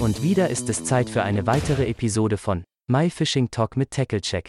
Und wieder ist es Zeit für eine weitere Episode von My Fishing Talk mit TackleCheck.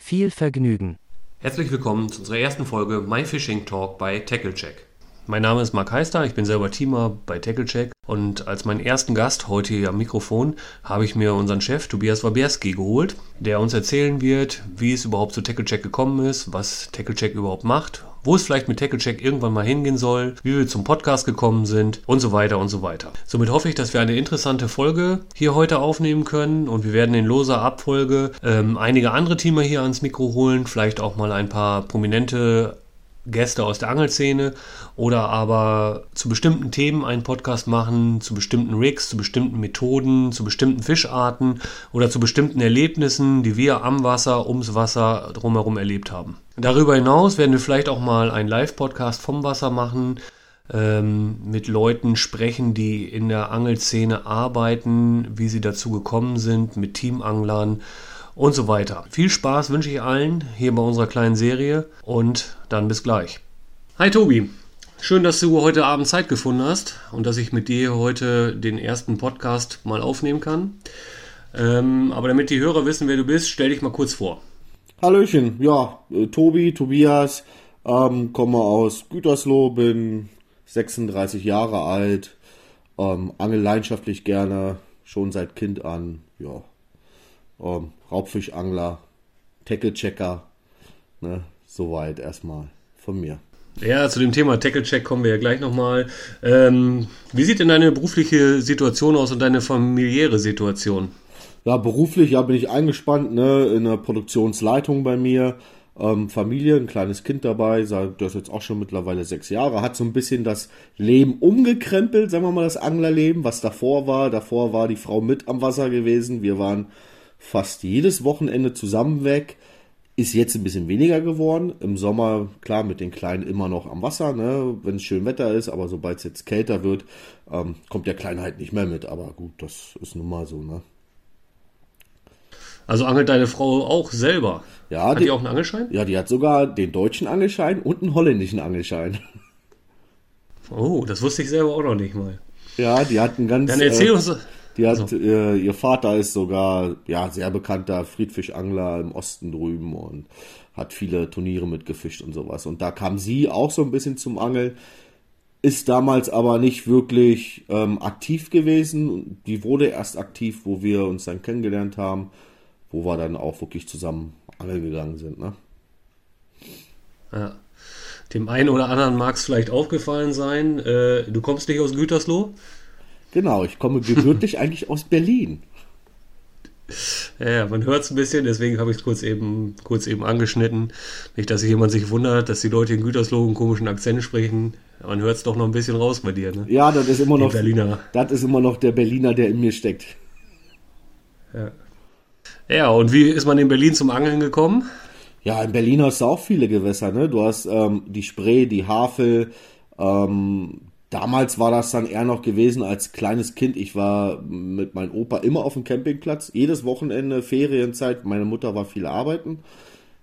Viel Vergnügen. Herzlich willkommen zu unserer ersten Folge My Fishing Talk bei TackleCheck. Mein Name ist Marc Heister, ich bin selber Teamer bei TackleCheck und als meinen ersten Gast heute hier am Mikrofon habe ich mir unseren Chef Tobias Wabierski geholt, der uns erzählen wird, wie es überhaupt zu TackleCheck gekommen ist, was TackleCheck überhaupt macht, wo es vielleicht mit TackleCheck irgendwann mal hingehen soll, wie wir zum Podcast gekommen sind und so weiter und so weiter. Somit hoffe ich, dass wir eine interessante Folge hier heute aufnehmen können und wir werden in loser Abfolge ähm, einige andere Teamer hier ans Mikro holen, vielleicht auch mal ein paar prominente Gäste aus der Angelszene oder aber zu bestimmten Themen einen Podcast machen, zu bestimmten Rigs, zu bestimmten Methoden, zu bestimmten Fischarten oder zu bestimmten Erlebnissen, die wir am Wasser, ums Wasser drumherum erlebt haben. Darüber hinaus werden wir vielleicht auch mal einen Live-Podcast vom Wasser machen, ähm, mit Leuten sprechen, die in der Angelszene arbeiten, wie sie dazu gekommen sind, mit Teamanglern und so weiter. Viel Spaß wünsche ich allen hier bei unserer kleinen Serie und dann bis gleich. Hi Tobi, schön, dass du heute Abend Zeit gefunden hast und dass ich mit dir heute den ersten Podcast mal aufnehmen kann. Ähm, aber damit die Hörer wissen, wer du bist, stell dich mal kurz vor. Hallöchen, ja, äh, Tobi, Tobias, ähm, komme aus Gütersloh, bin 36 Jahre alt, ähm, angel leidenschaftlich gerne, schon seit Kind an, ja, ähm, Raubfischangler, Tackle-Checker, ne, soweit erstmal von mir. Ja, zu dem Thema Tackle-Check kommen wir ja gleich nochmal. Ähm, wie sieht denn deine berufliche Situation aus und deine familiäre Situation? Ja, beruflich ja, bin ich eingespannt ne, in der Produktionsleitung bei mir. Ähm, Familie, ein kleines Kind dabei, das ist jetzt auch schon mittlerweile sechs Jahre, hat so ein bisschen das Leben umgekrempelt, sagen wir mal, das Anglerleben, was davor war. Davor war die Frau mit am Wasser gewesen. Wir waren fast jedes Wochenende zusammen weg. Ist jetzt ein bisschen weniger geworden. Im Sommer, klar, mit den Kleinen immer noch am Wasser, ne, wenn es schön Wetter ist, aber sobald es jetzt kälter wird, ähm, kommt der Kleine halt nicht mehr mit. Aber gut, das ist nun mal so, ne. Also angelt deine Frau auch selber? Ja, hat die, die auch einen Angelschein? Ja, die hat sogar den deutschen Angelschein und einen holländischen Angelschein. Oh, das wusste ich selber auch noch nicht mal. Ja, die hat einen ganz. Dann erzähl äh, uns. Die hat, also. äh, ihr Vater ist sogar ja sehr bekannter Friedfischangler im Osten drüben und hat viele Turniere mitgefischt und sowas. Und da kam sie auch so ein bisschen zum Angeln, ist damals aber nicht wirklich ähm, aktiv gewesen. Die wurde erst aktiv, wo wir uns dann kennengelernt haben, wo wir dann auch wirklich zusammen angeln gegangen sind. Ne? Ja. Dem einen oder anderen mag es vielleicht aufgefallen sein, äh, du kommst nicht aus Gütersloh? Genau, ich komme gebürtig eigentlich aus Berlin. Ja, man hört es ein bisschen, deswegen habe ich es kurz eben, kurz eben angeschnitten. Nicht, dass sich jemand sich wundert, dass die Leute in Gütersloh einen komischen Akzent sprechen. Man hört es doch noch ein bisschen raus bei dir, ne? Ja, das ist immer noch, Berliner. das ist immer noch der Berliner, der in mir steckt. Ja. Ja, und wie ist man in Berlin zum Angeln gekommen? Ja, in Berlin hast du auch viele Gewässer, ne? Du hast ähm, die Spree, die Havel, ähm, Damals war das dann eher noch gewesen als kleines Kind. Ich war mit meinem Opa immer auf dem Campingplatz, jedes Wochenende, Ferienzeit. Meine Mutter war viel arbeiten.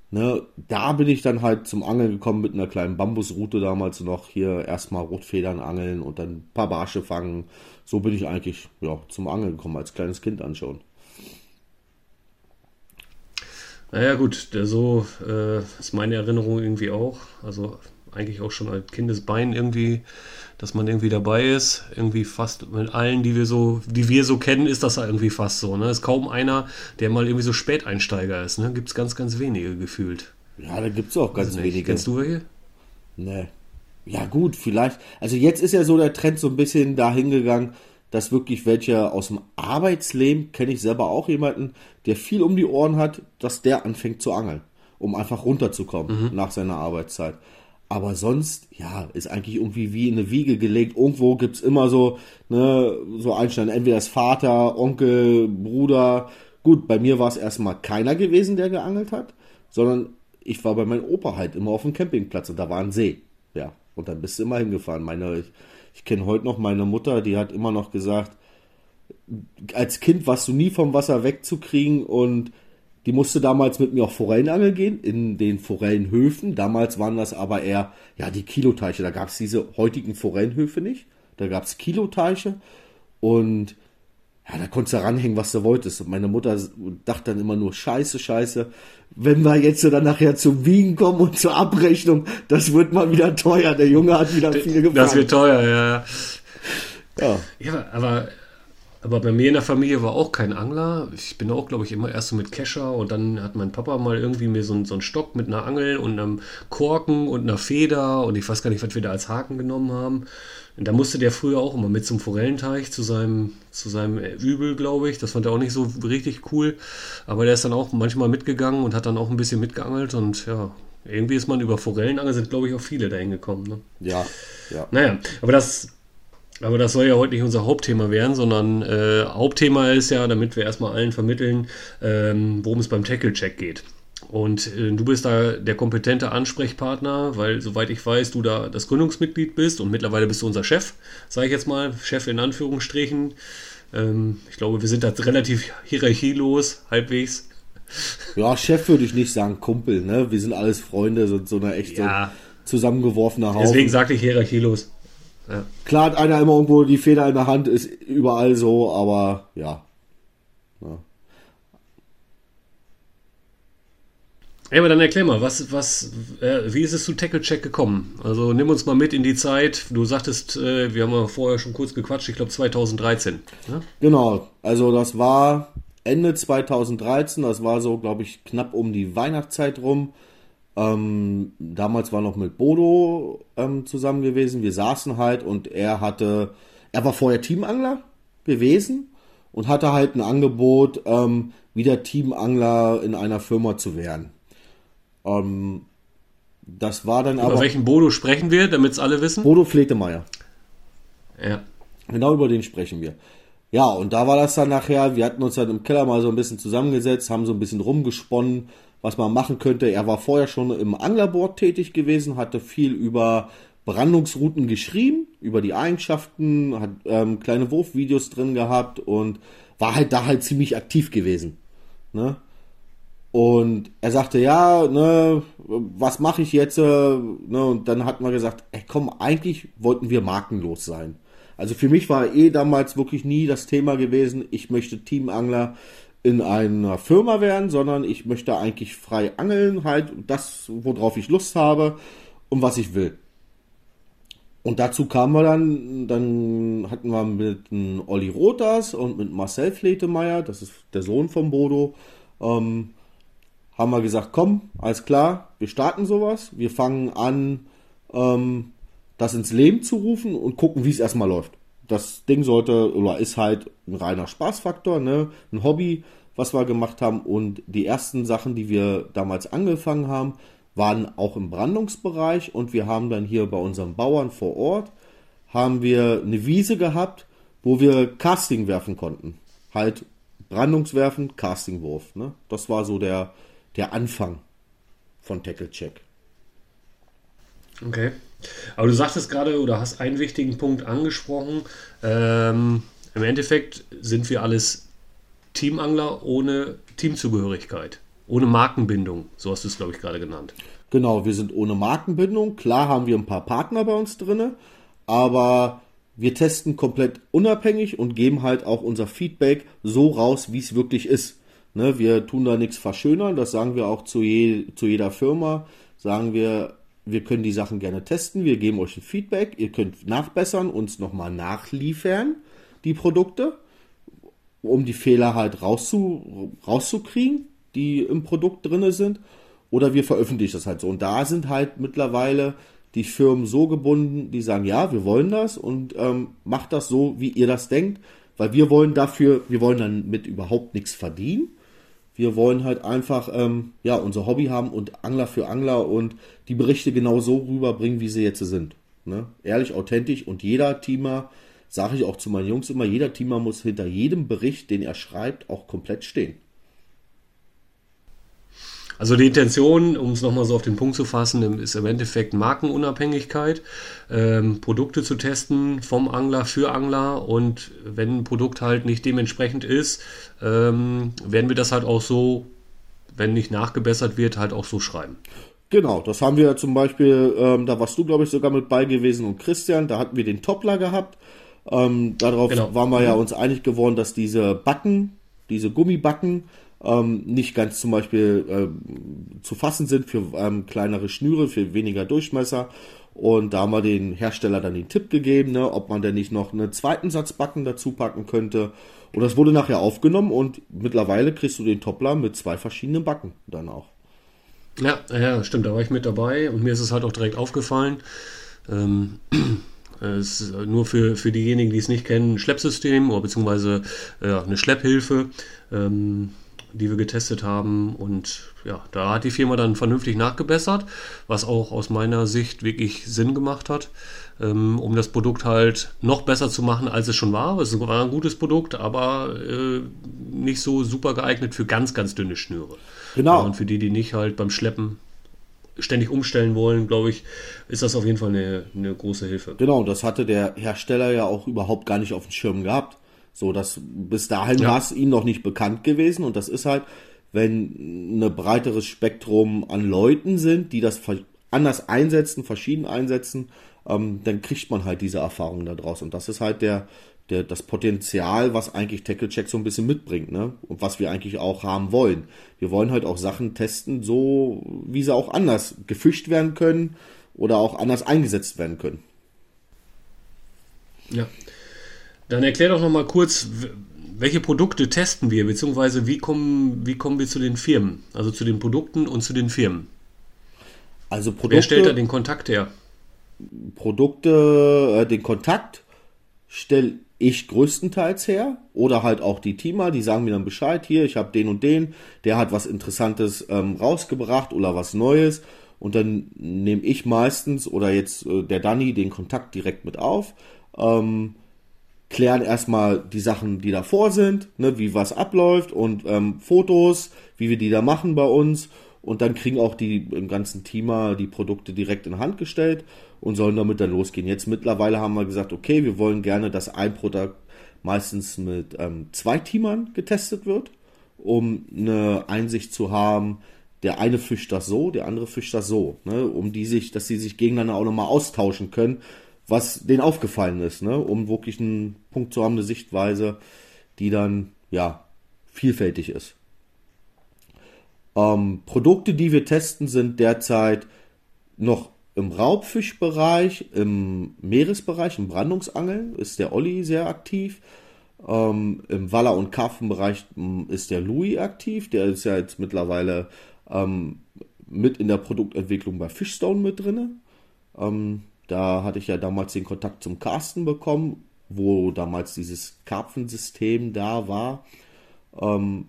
Ne, da bin ich dann halt zum Angeln gekommen mit einer kleinen Bambusroute damals noch. Hier erstmal Rotfedern angeln und dann ein paar Barsche fangen. So bin ich eigentlich ja, zum Angeln gekommen, als kleines Kind anschauen. Naja, gut, so äh, ist meine Erinnerung irgendwie auch. Also eigentlich auch schon als Kindesbein irgendwie dass man irgendwie dabei ist. Irgendwie fast mit allen, die wir so, die wir so kennen, ist das irgendwie fast so. Ne? Ist kaum einer, der mal irgendwie so Späteinsteiger ist. Ne? Gibt es ganz, ganz wenige gefühlt. Ja, da gibt es auch ganz wenige. Kennst du welche? Nee. Ja, gut, vielleicht. Also jetzt ist ja so der Trend so ein bisschen dahin gegangen, dass wirklich welche aus dem Arbeitsleben, kenne ich selber auch jemanden, der viel um die Ohren hat, dass der anfängt zu angeln, um einfach runterzukommen mhm. nach seiner Arbeitszeit. Aber sonst, ja, ist eigentlich irgendwie wie in eine Wiege gelegt. Irgendwo gibt's immer so, ne, so Einstein, entweder das Vater, Onkel, Bruder. Gut, bei mir war es erstmal keiner gewesen, der geangelt hat, sondern ich war bei meinem Opa halt immer auf dem Campingplatz und da war ein See. Ja, und dann bist du immer hingefahren. Meine, ich, ich kenne heute noch meine Mutter, die hat immer noch gesagt, als Kind warst du nie vom Wasser wegzukriegen und die musste damals mit mir auch Forellenangeln gehen, in den Forellenhöfen. Damals waren das aber eher, ja, die Kiloteiche. Da gab es diese heutigen Forellenhöfe nicht. Da gab es Kiloteiche. Und ja, da konntest du ranhängen, was du wolltest. Und meine Mutter dachte dann immer nur, scheiße, scheiße, wenn wir jetzt dann nachher zum Wiegen kommen und zur Abrechnung, das wird mal wieder teuer. Der Junge hat wieder viel gefangen. Das wird teuer, ja. Ja, ja aber aber bei mir in der Familie war auch kein Angler. Ich bin auch, glaube ich, immer erst so mit Kescher und dann hat mein Papa mal irgendwie mir so, so einen Stock mit einer Angel und einem Korken und einer Feder und ich weiß gar nicht, was wir da als Haken genommen haben. Und da musste der früher auch immer mit zum Forellenteich zu seinem, zu seinem Übel, glaube ich. Das fand er auch nicht so richtig cool. Aber der ist dann auch manchmal mitgegangen und hat dann auch ein bisschen mitgeangelt und ja, irgendwie ist man über Forellenangel, sind glaube ich auch viele dahin gekommen. Ne? Ja, ja. Naja, aber das aber das soll ja heute nicht unser Hauptthema werden, sondern äh, Hauptthema ist ja, damit wir erstmal allen vermitteln, ähm, worum es beim Tackle-Check geht. Und äh, du bist da der kompetente Ansprechpartner, weil soweit ich weiß, du da das Gründungsmitglied bist und mittlerweile bist du unser Chef, sage ich jetzt mal, Chef in Anführungsstrichen. Ähm, ich glaube, wir sind da relativ hierarchielos, halbwegs. Ja, Chef würde ich nicht sagen, Kumpel, ne? Wir sind alles Freunde, sind so eine echte ja. zusammengeworfene Haufen. Deswegen sagte ich hierarchielos. Ja. Klar hat einer immer irgendwo die Feder in der Hand, ist überall so, aber ja. ja. Ja, aber dann erklär mal, was, was, äh, wie ist es zu Tackle Check gekommen? Also nimm uns mal mit in die Zeit. Du sagtest, äh, wir haben ja vorher schon kurz gequatscht, ich glaube 2013. Ne? Genau, also das war Ende 2013, das war so, glaube ich, knapp um die Weihnachtszeit rum. Ähm, damals war noch mit Bodo ähm, zusammen gewesen. Wir saßen halt und er hatte, er war vorher Teamangler gewesen und hatte halt ein Angebot, ähm, wieder Teamangler in einer Firma zu werden. Ähm, das war dann über aber. Über welchen Bodo sprechen wir, damit es alle wissen? Bodo Fletemeier. Ja. Genau über den sprechen wir. Ja, und da war das dann nachher, wir hatten uns dann im Keller mal so ein bisschen zusammengesetzt, haben so ein bisschen rumgesponnen, was man machen könnte. Er war vorher schon im Anglerboard tätig gewesen, hatte viel über Brandungsrouten geschrieben, über die Eigenschaften, hat ähm, kleine Wurfvideos drin gehabt und war halt da halt ziemlich aktiv gewesen. Ne? Und er sagte, ja, ne, was mache ich jetzt? Äh, ne, und dann hat man gesagt, ey, komm, eigentlich wollten wir markenlos sein. Also für mich war eh damals wirklich nie das Thema gewesen, ich möchte Teamangler in einer Firma werden, sondern ich möchte eigentlich frei angeln, halt. Das, worauf ich Lust habe und was ich will. Und dazu kamen wir dann, dann hatten wir mit Olli Rotas und mit Marcel Fletemeyer, das ist der Sohn von Bodo, ähm, haben wir gesagt, komm, alles klar, wir starten sowas, wir fangen an, ähm, das ins Leben zu rufen und gucken, wie es erstmal läuft das Ding sollte oder ist halt ein reiner Spaßfaktor, ne? ein Hobby, was wir gemacht haben. Und die ersten Sachen, die wir damals angefangen haben, waren auch im Brandungsbereich. Und wir haben dann hier bei unseren Bauern vor Ort, haben wir eine Wiese gehabt, wo wir Casting werfen konnten. Halt Brandungswerfen, Castingwurf. Ne? Das war so der, der Anfang von Tackle Check. Okay. Aber du sagtest gerade oder hast einen wichtigen Punkt angesprochen. Ähm, Im Endeffekt sind wir alles Teamangler ohne Teamzugehörigkeit, ohne Markenbindung. So hast du es, glaube ich, gerade genannt. Genau, wir sind ohne Markenbindung. Klar haben wir ein paar Partner bei uns drin, aber wir testen komplett unabhängig und geben halt auch unser Feedback so raus, wie es wirklich ist. Ne, wir tun da nichts verschönern, das sagen wir auch zu, je, zu jeder Firma. Sagen wir, wir können die Sachen gerne testen, wir geben euch ein Feedback, ihr könnt nachbessern, uns nochmal nachliefern, die Produkte, um die Fehler halt rauszu, rauszukriegen, die im Produkt drin sind. Oder wir veröffentlichen das halt so. Und da sind halt mittlerweile die Firmen so gebunden, die sagen, ja, wir wollen das und ähm, macht das so, wie ihr das denkt, weil wir wollen dafür, wir wollen dann mit überhaupt nichts verdienen. Wir wollen halt einfach ähm, ja unser Hobby haben und Angler für Angler und die Berichte genau so rüberbringen, wie sie jetzt sind. Ne? Ehrlich, authentisch und jeder Teamer, sage ich auch zu meinen Jungs immer, jeder Teamer muss hinter jedem Bericht, den er schreibt, auch komplett stehen. Also die Intention, um es nochmal so auf den Punkt zu fassen, ist im Endeffekt Markenunabhängigkeit, ähm, Produkte zu testen vom Angler für Angler und wenn ein Produkt halt nicht dementsprechend ist, ähm, werden wir das halt auch so, wenn nicht nachgebessert wird, halt auch so schreiben. Genau, das haben wir zum Beispiel, ähm, da warst du, glaube ich, sogar mit bei gewesen und Christian, da hatten wir den Toppler gehabt. Ähm, darauf genau. waren wir ja uns einig geworden, dass diese Backen, diese Gummibacken, ähm, nicht ganz zum Beispiel äh, zu fassen sind für ähm, kleinere Schnüre, für weniger Durchmesser. Und da haben wir den Hersteller dann den Tipp gegeben, ne, ob man denn nicht noch einen zweiten Satz Backen dazu packen könnte. Und das wurde nachher aufgenommen und mittlerweile kriegst du den Toppler mit zwei verschiedenen Backen dann auch. Ja, ja, stimmt, da war ich mit dabei und mir ist es halt auch direkt aufgefallen. Ähm, es ist nur für, für diejenigen, die es nicht kennen, ein Schleppsystem oder beziehungsweise ja, eine Schlepphilfe. Ähm, die wir getestet haben. Und ja, da hat die Firma dann vernünftig nachgebessert, was auch aus meiner Sicht wirklich Sinn gemacht hat, ähm, um das Produkt halt noch besser zu machen, als es schon war. Es war ein gutes Produkt, aber äh, nicht so super geeignet für ganz, ganz dünne Schnüre. Genau. Ja, und für die, die nicht halt beim Schleppen ständig umstellen wollen, glaube ich, ist das auf jeden Fall eine, eine große Hilfe. Genau, das hatte der Hersteller ja auch überhaupt gar nicht auf dem Schirm gehabt. So, dass bis dahin ja. war es ihnen noch nicht bekannt gewesen und das ist halt, wenn ein breiteres Spektrum an Leuten sind, die das anders einsetzen, verschieden einsetzen, ähm, dann kriegt man halt diese Erfahrung da draus und das ist halt der, der, das Potenzial, was eigentlich TackleCheck so ein bisschen mitbringt, ne? Und was wir eigentlich auch haben wollen. Wir wollen halt auch Sachen testen, so wie sie auch anders gefischt werden können oder auch anders eingesetzt werden können. Ja, dann erklär doch noch mal kurz, welche Produkte testen wir, beziehungsweise wie kommen, wie kommen wir zu den Firmen, also zu den Produkten und zu den Firmen? Also Produkte, Wer stellt da den Kontakt her? Produkte, äh, den Kontakt stelle ich größtenteils her oder halt auch die Teamer, die sagen mir dann Bescheid, hier, ich habe den und den, der hat was Interessantes ähm, rausgebracht oder was Neues und dann nehme ich meistens oder jetzt äh, der Danny den Kontakt direkt mit auf. Ähm, klären erstmal die Sachen, die davor sind, ne, wie was abläuft und ähm, Fotos, wie wir die da machen bei uns. Und dann kriegen auch die im ganzen Teamer die Produkte direkt in Hand gestellt und sollen damit dann losgehen. Jetzt mittlerweile haben wir gesagt, okay, wir wollen gerne, dass ein Produkt meistens mit ähm, zwei Teamern getestet wird, um eine Einsicht zu haben, der eine fischt das so, der andere fischt das so, ne, um die sich, dass sie sich gegeneinander auch nochmal austauschen können, was denen aufgefallen ist, ne? um wirklich einen Punkt zu haben, eine Sichtweise, die dann ja vielfältig ist. Ähm, Produkte, die wir testen, sind derzeit noch im Raubfischbereich, im Meeresbereich, im Brandungsangeln ist der Olli sehr aktiv. Ähm, Im Waller- und Karpfenbereich hm, ist der Louis aktiv. Der ist ja jetzt mittlerweile ähm, mit in der Produktentwicklung bei Fishstone mit drin. Ähm, da hatte ich ja damals den Kontakt zum Carsten bekommen, wo damals dieses Karpfensystem da war. Ähm,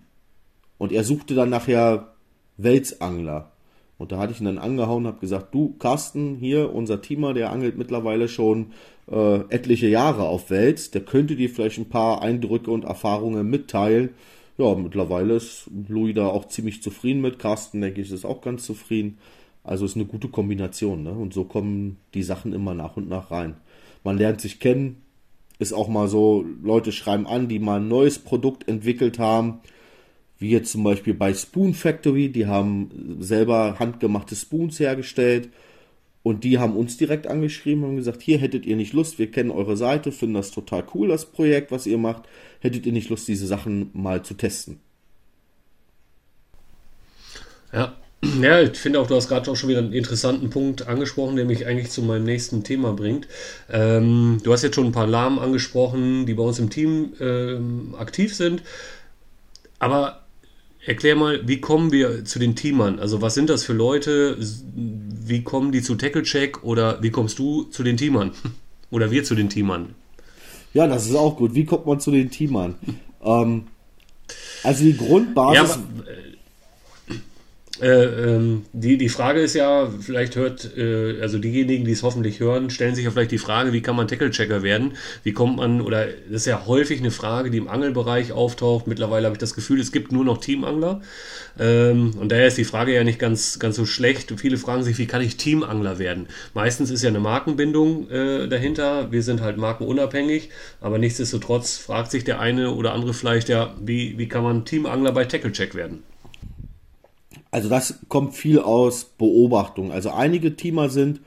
und er suchte dann nachher Welsangler. Und da hatte ich ihn dann angehauen und habe gesagt, du Carsten, hier unser Teamer, der angelt mittlerweile schon äh, etliche Jahre auf Wels, der könnte dir vielleicht ein paar Eindrücke und Erfahrungen mitteilen. Ja, mittlerweile ist Louis da auch ziemlich zufrieden mit. Carsten, denke ich, ist auch ganz zufrieden. Also ist eine gute Kombination, ne? Und so kommen die Sachen immer nach und nach rein. Man lernt sich kennen, ist auch mal so, Leute schreiben an, die mal ein neues Produkt entwickelt haben, wie jetzt zum Beispiel bei Spoon Factory, die haben selber handgemachte Spoons hergestellt und die haben uns direkt angeschrieben und gesagt, hier hättet ihr nicht Lust, wir kennen eure Seite, finden das total cool, das Projekt, was ihr macht, hättet ihr nicht Lust, diese Sachen mal zu testen. Ja, ja, ich finde auch, du hast gerade auch schon wieder einen interessanten Punkt angesprochen, der mich eigentlich zu meinem nächsten Thema bringt. Ähm, du hast jetzt schon ein paar Lahmen angesprochen, die bei uns im Team ähm, aktiv sind. Aber erklär mal, wie kommen wir zu den Teamern? Also was sind das für Leute? Wie kommen die zu Tackle Check oder wie kommst du zu den Teamern? Oder wir zu den Teamern? Ja, das ist auch gut. Wie kommt man zu den Teamern? ähm, also die Grundbasis. Ja, aber, äh, ähm, die, die Frage ist ja, vielleicht hört, äh, also diejenigen, die es hoffentlich hören, stellen sich ja vielleicht die Frage, wie kann man Tackle-Checker werden? Wie kommt man, oder das ist ja häufig eine Frage, die im Angelbereich auftaucht. Mittlerweile habe ich das Gefühl, es gibt nur noch Teamangler. Ähm, und daher ist die Frage ja nicht ganz, ganz so schlecht. Viele fragen sich, wie kann ich Teamangler werden? Meistens ist ja eine Markenbindung äh, dahinter. Wir sind halt markenunabhängig, aber nichtsdestotrotz fragt sich der eine oder andere vielleicht ja, wie, wie kann man Teamangler bei Tackle-Check werden? Also das kommt viel aus Beobachtung. Also einige Teamer sind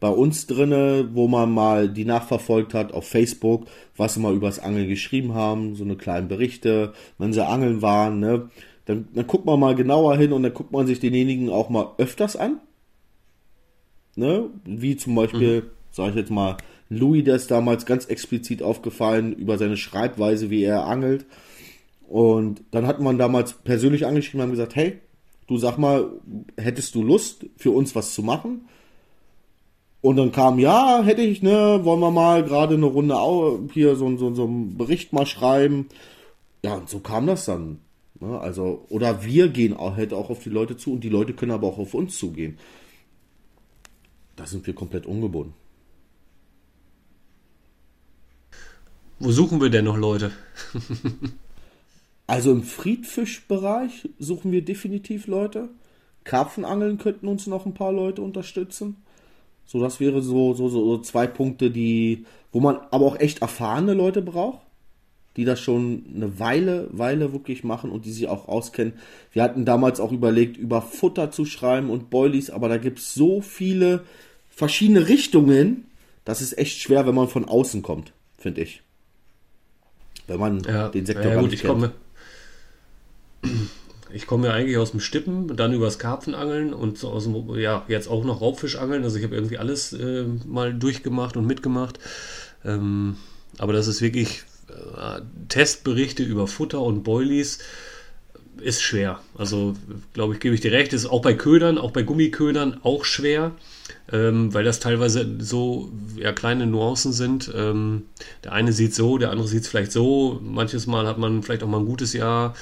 bei uns drinne, wo man mal die nachverfolgt hat auf Facebook, was sie mal übers Angeln geschrieben haben, so eine kleinen Berichte, wenn sie angeln waren, ne? Dann, dann guckt man mal genauer hin und dann guckt man sich denjenigen auch mal öfters an. Ne? Wie zum Beispiel, mhm. sage ich jetzt mal, Louis, der ist damals ganz explizit aufgefallen über seine Schreibweise, wie er angelt. Und dann hat man damals persönlich angeschrieben und gesagt, hey, du sag mal, hättest du Lust, für uns was zu machen? Und dann kam, ja, hätte ich, ne, wollen wir mal gerade eine Runde hier so, so, so einen Bericht mal schreiben. Ja, und so kam das dann. Ne? Also, oder wir gehen auch, halt auch auf die Leute zu und die Leute können aber auch auf uns zugehen. Da sind wir komplett ungebunden. Wo suchen wir denn noch Leute? also im Friedfischbereich suchen wir definitiv Leute. Karpfenangeln könnten uns noch ein paar Leute unterstützen. So, das wäre so, so, so zwei Punkte, die, wo man aber auch echt erfahrene Leute braucht, die das schon eine Weile, Weile wirklich machen und die sich auch auskennen. Wir hatten damals auch überlegt, über Futter zu schreiben und Boilies, aber da gibt es so viele verschiedene Richtungen, das ist echt schwer, wenn man von außen kommt, finde ich. Wenn man ja, den Sektor ja, gut, ich komme, ich komme ja eigentlich aus dem Stippen, dann übers Karpfenangeln und so aus dem, ja, jetzt auch noch Raubfischangeln. Also ich habe irgendwie alles äh, mal durchgemacht und mitgemacht. Ähm, aber das ist wirklich äh, Testberichte über Futter und Boilies ist schwer. Also, glaube ich, gebe ich dir recht, ist auch bei Ködern, auch bei Gummiködern auch schwer ähm, weil das teilweise so ja, kleine Nuancen sind. Ähm, der eine sieht so, der andere sieht es vielleicht so. Manches Mal hat man vielleicht auch mal ein gutes Jahr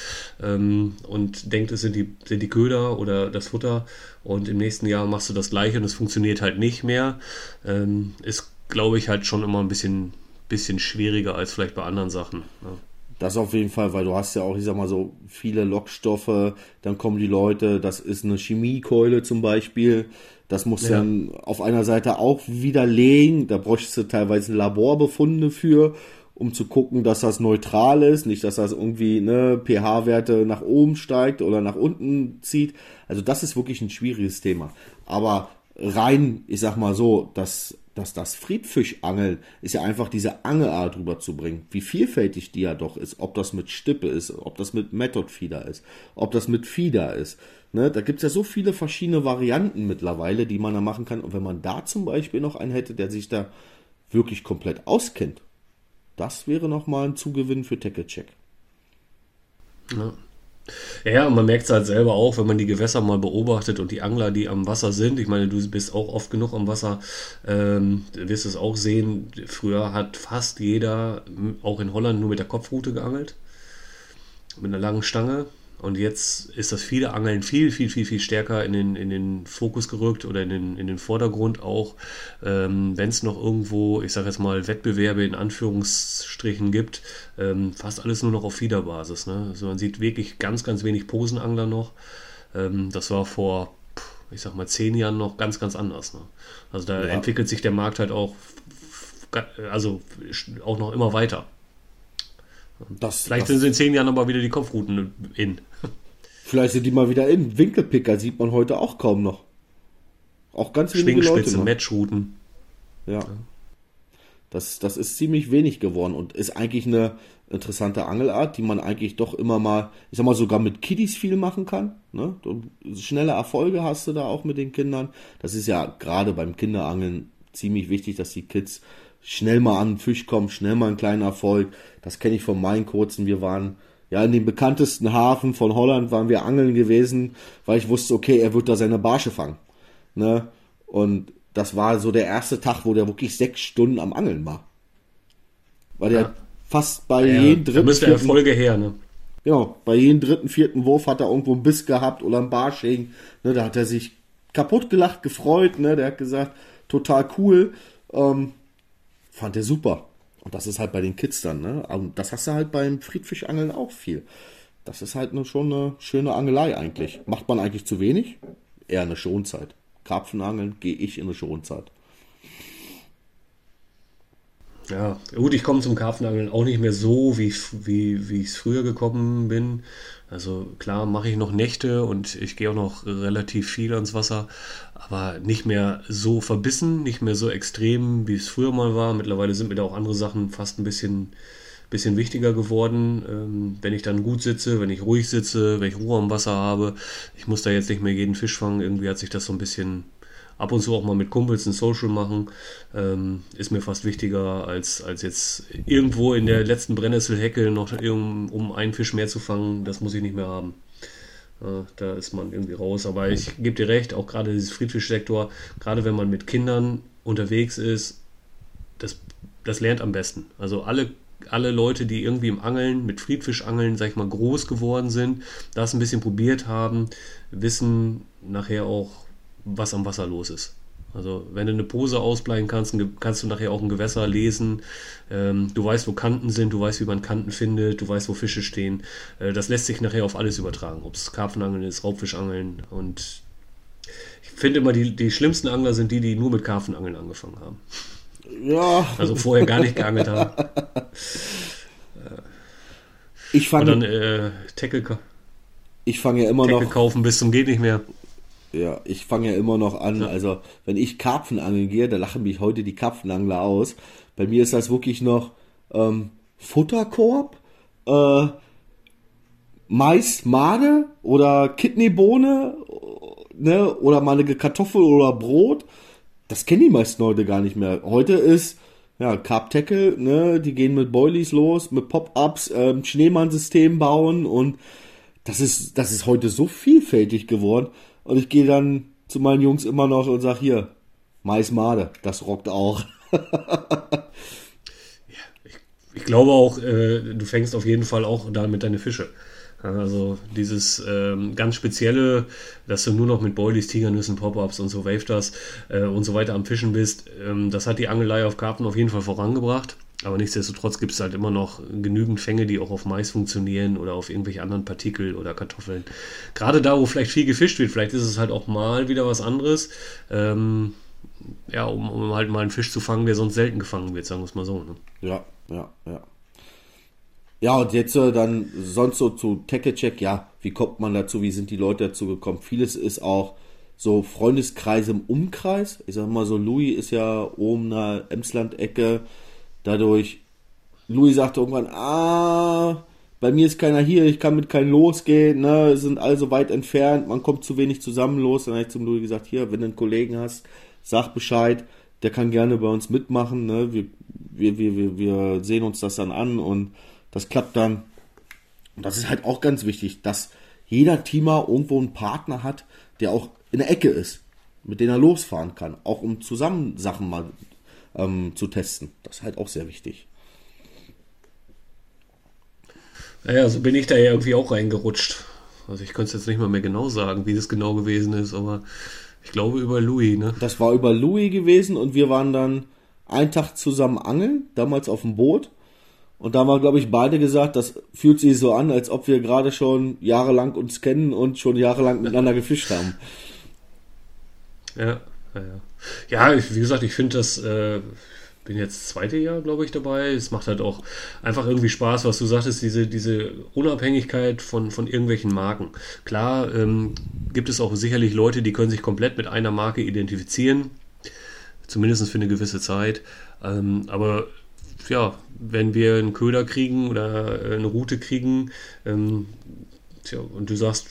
ähm, und denkt, es sind die, sind die Köder oder das Futter und im nächsten Jahr machst du das gleiche und es funktioniert halt nicht mehr. Ähm, ist, glaube ich, halt schon immer ein bisschen, bisschen schwieriger als vielleicht bei anderen Sachen. Ja. Das auf jeden Fall, weil du hast ja auch, ich sag mal so, viele Lockstoffe, dann kommen die Leute, das ist eine Chemiekeule zum Beispiel, das muss ja. dann auf einer Seite auch widerlegen. Da bräuchtest du teilweise Laborbefunde für, um zu gucken, dass das neutral ist, nicht, dass das irgendwie ne, pH-Werte nach oben steigt oder nach unten zieht. Also das ist wirklich ein schwieriges Thema. Aber rein, ich sag mal so, dass, dass das Friedfischangeln ist ja einfach diese Angelart rüberzubringen. Wie vielfältig die ja doch ist. Ob das mit Stippe ist, ob das mit Method Feeder ist, ob das mit Feeder ist. Ne, da gibt es ja so viele verschiedene Varianten mittlerweile, die man da machen kann. Und wenn man da zum Beispiel noch einen hätte, der sich da wirklich komplett auskennt, das wäre nochmal ein Zugewinn für Tackle Check. Ja. Ja, man merkt es halt selber auch, wenn man die Gewässer mal beobachtet und die Angler, die am Wasser sind. Ich meine, du bist auch oft genug am Wasser, ähm, wirst es auch sehen. Früher hat fast jeder, auch in Holland, nur mit der Kopfrute geangelt. Mit einer langen Stange. Und jetzt ist das viele Angeln viel, viel, viel, viel stärker in den, in den Fokus gerückt oder in den, in den Vordergrund auch, ähm, wenn es noch irgendwo, ich sage jetzt mal, Wettbewerbe in Anführungsstrichen gibt, ähm, fast alles nur noch auf Fiederbasis. Ne? Also man sieht wirklich ganz, ganz wenig Posenangler noch. Ähm, das war vor, ich sag mal, zehn Jahren noch ganz, ganz anders. Ne? Also da ja. entwickelt sich der Markt halt auch, also auch noch immer weiter. Das, Vielleicht das, sind sie in zehn Jahren aber wieder die Kopfrouten in. Vielleicht sind die mal wieder in. Winkelpicker sieht man heute auch kaum noch. Auch ganz wenige Leute. Matchrouten. Ja. ja. Das, das ist ziemlich wenig geworden und ist eigentlich eine interessante Angelart, die man eigentlich doch immer mal, ich sag mal, sogar mit Kiddies viel machen kann. Ne? Schnelle Erfolge hast du da auch mit den Kindern. Das ist ja gerade beim Kinderangeln ziemlich wichtig, dass die Kids schnell mal an den Fisch kommen, schnell mal einen kleinen Erfolg. Das kenne ich von meinen kurzen. Wir waren ja in dem bekanntesten Hafen von Holland waren wir angeln gewesen, weil ich wusste, okay, er wird da seine Barsche fangen. Ne? Und das war so der erste Tag, wo der wirklich sechs Stunden am Angeln war. Weil ja. der fast bei ja, jedem dritten. Müsste Erfolge her, ne? Genau, bei jedem dritten, vierten Wurf hat er irgendwo einen Biss gehabt oder einen Barsching. Ne, da hat er sich kaputt gelacht, gefreut, ne? Der hat gesagt, total cool. Ähm, fand er super. Und das ist halt bei den Kids dann, ne? Und das hast du halt beim Friedfischangeln auch viel. Das ist halt eine, schon eine schöne Angelei eigentlich. Macht man eigentlich zu wenig? Eher eine Schonzeit. Karpfenangeln gehe ich in eine Schonzeit. Ja, gut, ich komme zum Karpfenangeln auch nicht mehr so, wie, wie, wie ich es früher gekommen bin. Also klar mache ich noch Nächte und ich gehe auch noch relativ viel ans Wasser, aber nicht mehr so verbissen, nicht mehr so extrem, wie es früher mal war. Mittlerweile sind mir da auch andere Sachen fast ein bisschen, bisschen wichtiger geworden. Ähm, wenn ich dann gut sitze, wenn ich ruhig sitze, wenn ich Ruhe am Wasser habe, ich muss da jetzt nicht mehr jeden Fisch fangen. Irgendwie hat sich das so ein bisschen ab und zu auch mal mit Kumpels ein Social machen, ähm, ist mir fast wichtiger, als, als jetzt irgendwo in der letzten Brennnesselhecke noch um, um einen Fisch mehr zu fangen. Das muss ich nicht mehr haben. Da ist man irgendwie raus. Aber ich gebe dir recht, auch gerade dieses Friedfischsektor, gerade wenn man mit Kindern unterwegs ist, das, das lernt am besten. Also alle alle Leute, die irgendwie im Angeln, mit Friedfischangeln, sag ich mal, groß geworden sind, das ein bisschen probiert haben, wissen nachher auch, was am Wasser los ist. Also wenn du eine Pose ausbleiben kannst, kannst du nachher auch ein Gewässer lesen. Ähm, du weißt, wo Kanten sind, du weißt, wie man Kanten findet, du weißt, wo Fische stehen. Äh, das lässt sich nachher auf alles übertragen, ob es Karpfenangeln ist, Raubfischangeln. Und ich finde immer, die, die schlimmsten Angler sind die, die nur mit Karpfenangeln angefangen haben. Ja. Also vorher gar nicht geangelt haben. Ich fange. Dann äh, Tackle, ich fange ja immer Tackle noch. kaufen bis zum geht nicht mehr. Ja, ich fange ja immer noch an. Ja. Also, wenn ich Karpfenangeln gehe, da lachen mich heute die Karpfenangler aus. Bei mir ist das wirklich noch ähm, Futterkorb, äh, Mais, Made oder Kidneybohne, ne, oder mal eine Kartoffel oder Brot. Das kennen die meisten heute gar nicht mehr. Heute ist ja Carp Tackle, ne, die gehen mit Boilies los, mit Pop-ups, ähm, Schneemann-System bauen und das ist, das ist heute so vielfältig geworden. Und ich gehe dann zu meinen Jungs immer noch und sag hier, Mais Made, das rockt auch. Ich glaube auch, äh, du fängst auf jeden Fall auch damit deine Fische. Ja, Also dieses ähm, ganz spezielle, dass du nur noch mit Boilies, Tigernüssen, Pop-Ups und so Waveters äh, und so weiter am Fischen bist, ähm, das hat die Angelei auf Karpfen auf jeden Fall vorangebracht. Aber nichtsdestotrotz gibt es halt immer noch genügend Fänge, die auch auf Mais funktionieren oder auf irgendwelche anderen Partikel oder Kartoffeln. Gerade da, wo vielleicht viel gefischt wird, vielleicht ist es halt auch mal wieder was anderes. Ähm, ja, um, um halt mal einen Fisch zu fangen, der sonst selten gefangen wird, sagen wir es mal so. Ne? Ja, ja, ja. Ja, und jetzt äh, dann sonst so zu Tackle-Check, ja, wie kommt man dazu, wie sind die Leute dazu gekommen? Vieles ist auch so Freundeskreise im Umkreis. Ich sag mal so, Louis ist ja oben in der Emsland-Ecke. Dadurch, Louis sagte irgendwann, ah, bei mir ist keiner hier, ich kann mit keinem losgehen, ne, sind alle so weit entfernt, man kommt zu wenig zusammen los. Dann habe ich zum Louis gesagt, hier, wenn du einen Kollegen hast, sag Bescheid, der kann gerne bei uns mitmachen, ne, wir, wir, wir, wir, wir sehen uns das dann an und das klappt dann. Und das ist halt auch ganz wichtig, dass jeder Teamer irgendwo einen Partner hat, der auch in der Ecke ist, mit dem er losfahren kann, auch um zusammen Sachen mal ähm, zu testen. Das ist halt auch sehr wichtig. Naja, so bin ich da ja irgendwie auch reingerutscht. Also ich könnte es jetzt nicht mal mehr genau sagen, wie das genau gewesen ist, aber ich glaube über Louis, ne? Das war über Louis gewesen und wir waren dann einen Tag zusammen angeln, damals auf dem Boot. Und da haben wir, glaube ich, beide gesagt, das fühlt sich so an, als ob wir gerade schon jahrelang uns kennen und schon jahrelang miteinander gefischt haben. Ja, ja, ja. Ich, wie gesagt, ich finde das, äh, bin jetzt zweite Jahr, glaube ich, dabei. Es macht halt auch einfach irgendwie Spaß, was du sagtest, diese, diese Unabhängigkeit von, von irgendwelchen Marken. Klar, ähm, gibt es auch sicherlich Leute, die können sich komplett mit einer Marke identifizieren, zumindest für eine gewisse Zeit. Ähm, aber ja, wenn wir einen Köder kriegen oder äh, eine Route kriegen, ähm, tja, und du sagst,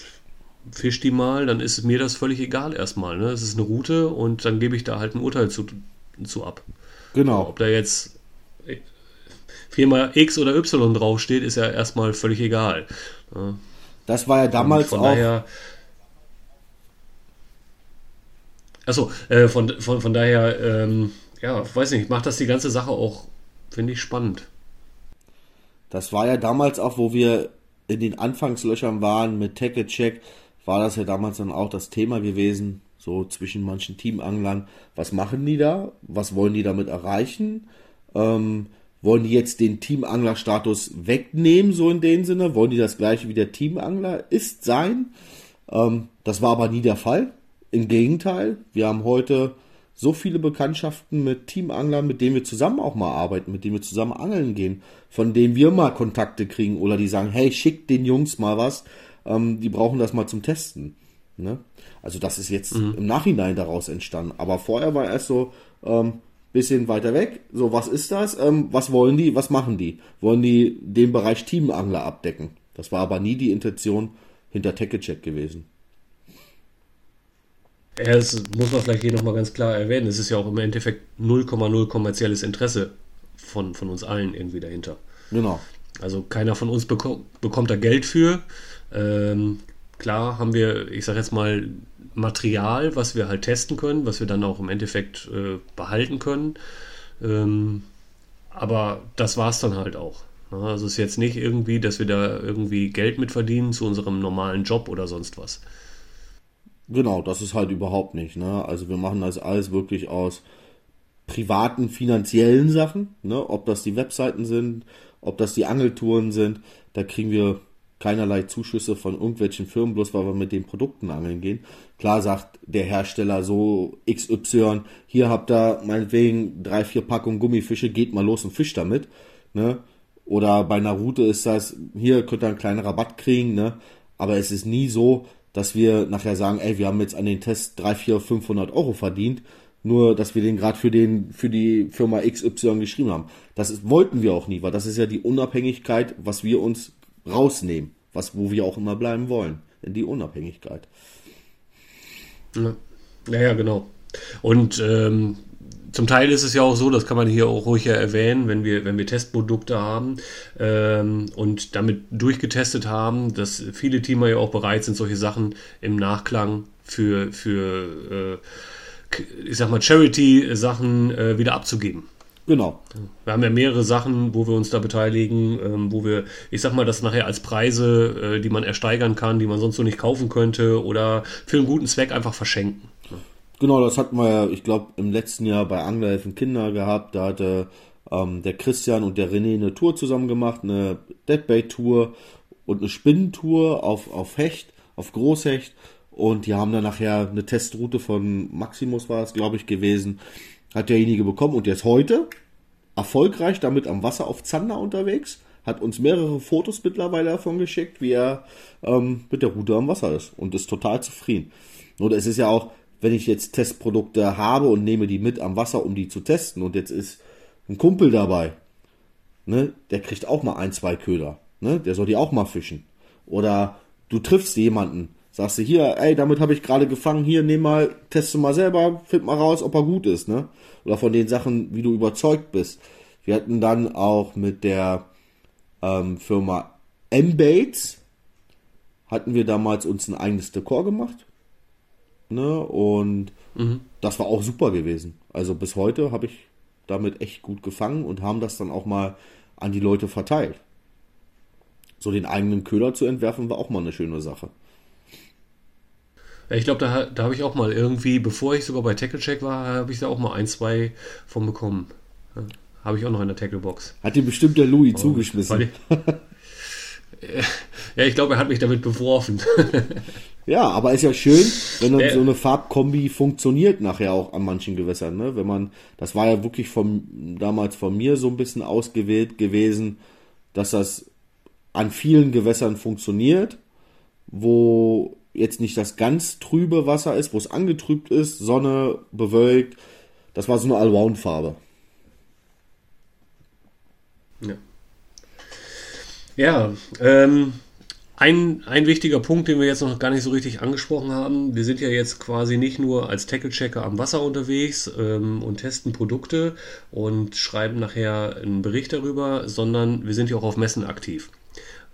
fisch die mal, dann ist mir das völlig egal erstmal. Ne? Es ist eine Route und dann gebe ich da halt ein Urteil zu, zu ab. Genau. Ob da jetzt viermal X oder Y draufsteht, ist ja erstmal völlig egal. Ja. Das war ja damals von auch. daher. Achso, äh, von, von, von daher, ähm, ja, weiß nicht, macht das die ganze Sache auch, finde ich, spannend. Das war ja damals auch, wo wir in den Anfangslöchern waren mit Tackle Check, war das ja damals dann auch das Thema gewesen, so zwischen manchen Teamanglern. Was machen die da? Was wollen die damit erreichen? Ähm, wollen die jetzt den Teamangler-Status wegnehmen, so in dem Sinne? Wollen die das gleiche wie der Teamangler ist sein? Ähm, das war aber nie der Fall. Im Gegenteil, wir haben heute so viele Bekanntschaften mit Teamanglern, mit denen wir zusammen auch mal arbeiten, mit denen wir zusammen angeln gehen, von denen wir mal Kontakte kriegen oder die sagen, hey, schick den Jungs mal was, ähm, die brauchen das mal zum Testen. Ne? Also das ist jetzt mhm. im Nachhinein daraus entstanden. Aber vorher war erst so ähm, bisschen weiter weg. So, was ist das? Ähm, was wollen die? Was machen die? Wollen die den Bereich Teamangler abdecken? Das war aber nie die Intention hinter TackleCheck gewesen. Ja, das muss man vielleicht hier nochmal ganz klar erwähnen. Es ist ja auch im Endeffekt 0,0 kommerzielles Interesse von, von uns allen irgendwie dahinter. Genau. Also keiner von uns beko bekommt da Geld für. Ähm, klar haben wir, ich sag jetzt mal, Material, was wir halt testen können, was wir dann auch im Endeffekt äh, behalten können. Ähm, aber das war es dann halt auch. Also es ist jetzt nicht irgendwie, dass wir da irgendwie Geld mit verdienen zu unserem normalen Job oder sonst was. Genau, das ist halt überhaupt nicht. Ne? Also wir machen das alles wirklich aus privaten finanziellen Sachen, ne? ob das die Webseiten sind, ob das die Angeltouren sind, da kriegen wir keinerlei Zuschüsse von irgendwelchen Firmen, bloß weil wir mit den Produkten angeln gehen. Klar sagt der Hersteller so XY, hier habt ihr meinetwegen drei, vier Packungen Gummifische, geht mal los und fischt damit. Ne? Oder bei einer Route ist das, hier könnt ihr einen kleinen Rabatt kriegen, ne? aber es ist nie so, dass wir nachher sagen, ey, wir haben jetzt an den Test 3, 4, 500 Euro verdient, nur dass wir den gerade für für die Firma XY geschrieben haben. Das ist, wollten wir auch nie, weil das ist ja die Unabhängigkeit, was wir uns rausnehmen, was wo wir auch immer bleiben wollen, in die Unabhängigkeit. Ja, ja, genau. Und ähm, zum Teil ist es ja auch so, das kann man hier auch ruhig erwähnen, wenn wir, wenn wir Testprodukte haben ähm, und damit durchgetestet haben, dass viele Teamer ja auch bereit sind, solche Sachen im Nachklang für, für äh, ich sag mal, Charity-Sachen äh, wieder abzugeben. Genau. Wir haben ja mehrere Sachen, wo wir uns da beteiligen, ähm, wo wir, ich sag mal, das nachher als Preise, äh, die man ersteigern kann, die man sonst so nicht kaufen könnte oder für einen guten Zweck einfach verschenken. Genau, das hatten wir ja, ich glaube, im letzten Jahr bei Anglerhelfen Kinder gehabt. Da hatte ähm, der Christian und der René eine Tour zusammen gemacht, eine Deadbait-Tour und eine Spinnentour auf, auf Hecht, auf Großhecht. Und die haben dann nachher eine Testroute von Maximus war es, glaube ich, gewesen. Hat derjenige bekommen und der ist heute erfolgreich damit am Wasser auf Zander unterwegs. Hat uns mehrere Fotos mittlerweile davon geschickt, wie er ähm, mit der Route am Wasser ist und ist total zufrieden. Und es ist ja auch, wenn ich jetzt Testprodukte habe und nehme die mit am Wasser, um die zu testen und jetzt ist ein Kumpel dabei, ne, der kriegt auch mal ein, zwei Köder, ne, der soll die auch mal fischen. Oder du triffst jemanden, sagst du hier, ey, damit habe ich gerade gefangen, hier, nimm mal, teste mal selber, find mal raus, ob er gut ist, ne? Oder von den Sachen, wie du überzeugt bist. Wir hatten dann auch mit der ähm, Firma M-Baits, hatten wir damals uns ein eigenes Dekor gemacht. Ne? Und mhm. das war auch super gewesen. Also bis heute habe ich damit echt gut gefangen und haben das dann auch mal an die Leute verteilt. So den eigenen Köder zu entwerfen, war auch mal eine schöne Sache. Ja, ich glaube, da, da habe ich auch mal irgendwie, bevor ich sogar bei TackleCheck war, habe ich da auch mal ein, zwei von bekommen. Ja, habe ich auch noch in der Tacklebox. Hat dir bestimmt der Louis oh, zugeschmissen. ja, ich glaube, er hat mich damit beworfen. Ja, aber ist ja schön, wenn dann so eine Farbkombi funktioniert nachher auch an manchen Gewässern. Ne? Wenn man, das war ja wirklich vom, damals von mir so ein bisschen ausgewählt gewesen, dass das an vielen Gewässern funktioniert, wo jetzt nicht das ganz trübe Wasser ist, wo es angetrübt ist, Sonne, bewölkt. Das war so eine Allround-Farbe. Ja. Ja, ähm, ein, ein wichtiger Punkt, den wir jetzt noch gar nicht so richtig angesprochen haben, wir sind ja jetzt quasi nicht nur als Tackle-Checker am Wasser unterwegs ähm, und testen Produkte und schreiben nachher einen Bericht darüber, sondern wir sind ja auch auf Messen aktiv.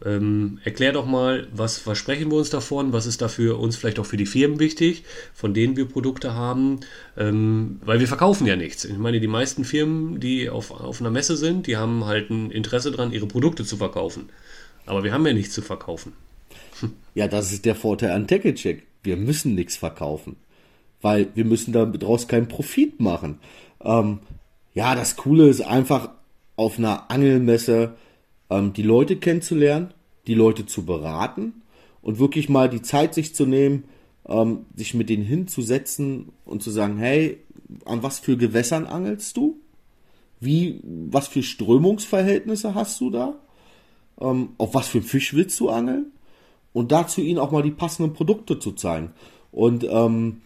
Ähm, erklär doch mal, was versprechen wir uns davon, was ist dafür uns vielleicht auch für die Firmen wichtig, von denen wir Produkte haben, ähm, weil wir verkaufen ja nichts. Ich meine, die meisten Firmen, die auf, auf einer Messe sind, die haben halt ein Interesse daran, ihre Produkte zu verkaufen. Aber wir haben ja nichts zu verkaufen. Ja, das ist der Vorteil an TackleCheck. Wir müssen nichts verkaufen. Weil wir müssen daraus keinen Profit machen. Ähm, ja, das Coole ist einfach auf einer Angelmesse ähm, die Leute kennenzulernen, die Leute zu beraten und wirklich mal die Zeit sich zu nehmen, ähm, sich mit denen hinzusetzen und zu sagen, hey, an was für Gewässern angelst du? Wie, was für Strömungsverhältnisse hast du da? Ähm, auf was für Fisch willst du angeln? Und dazu ihnen auch mal die passenden Produkte zu zeigen. Und ähm,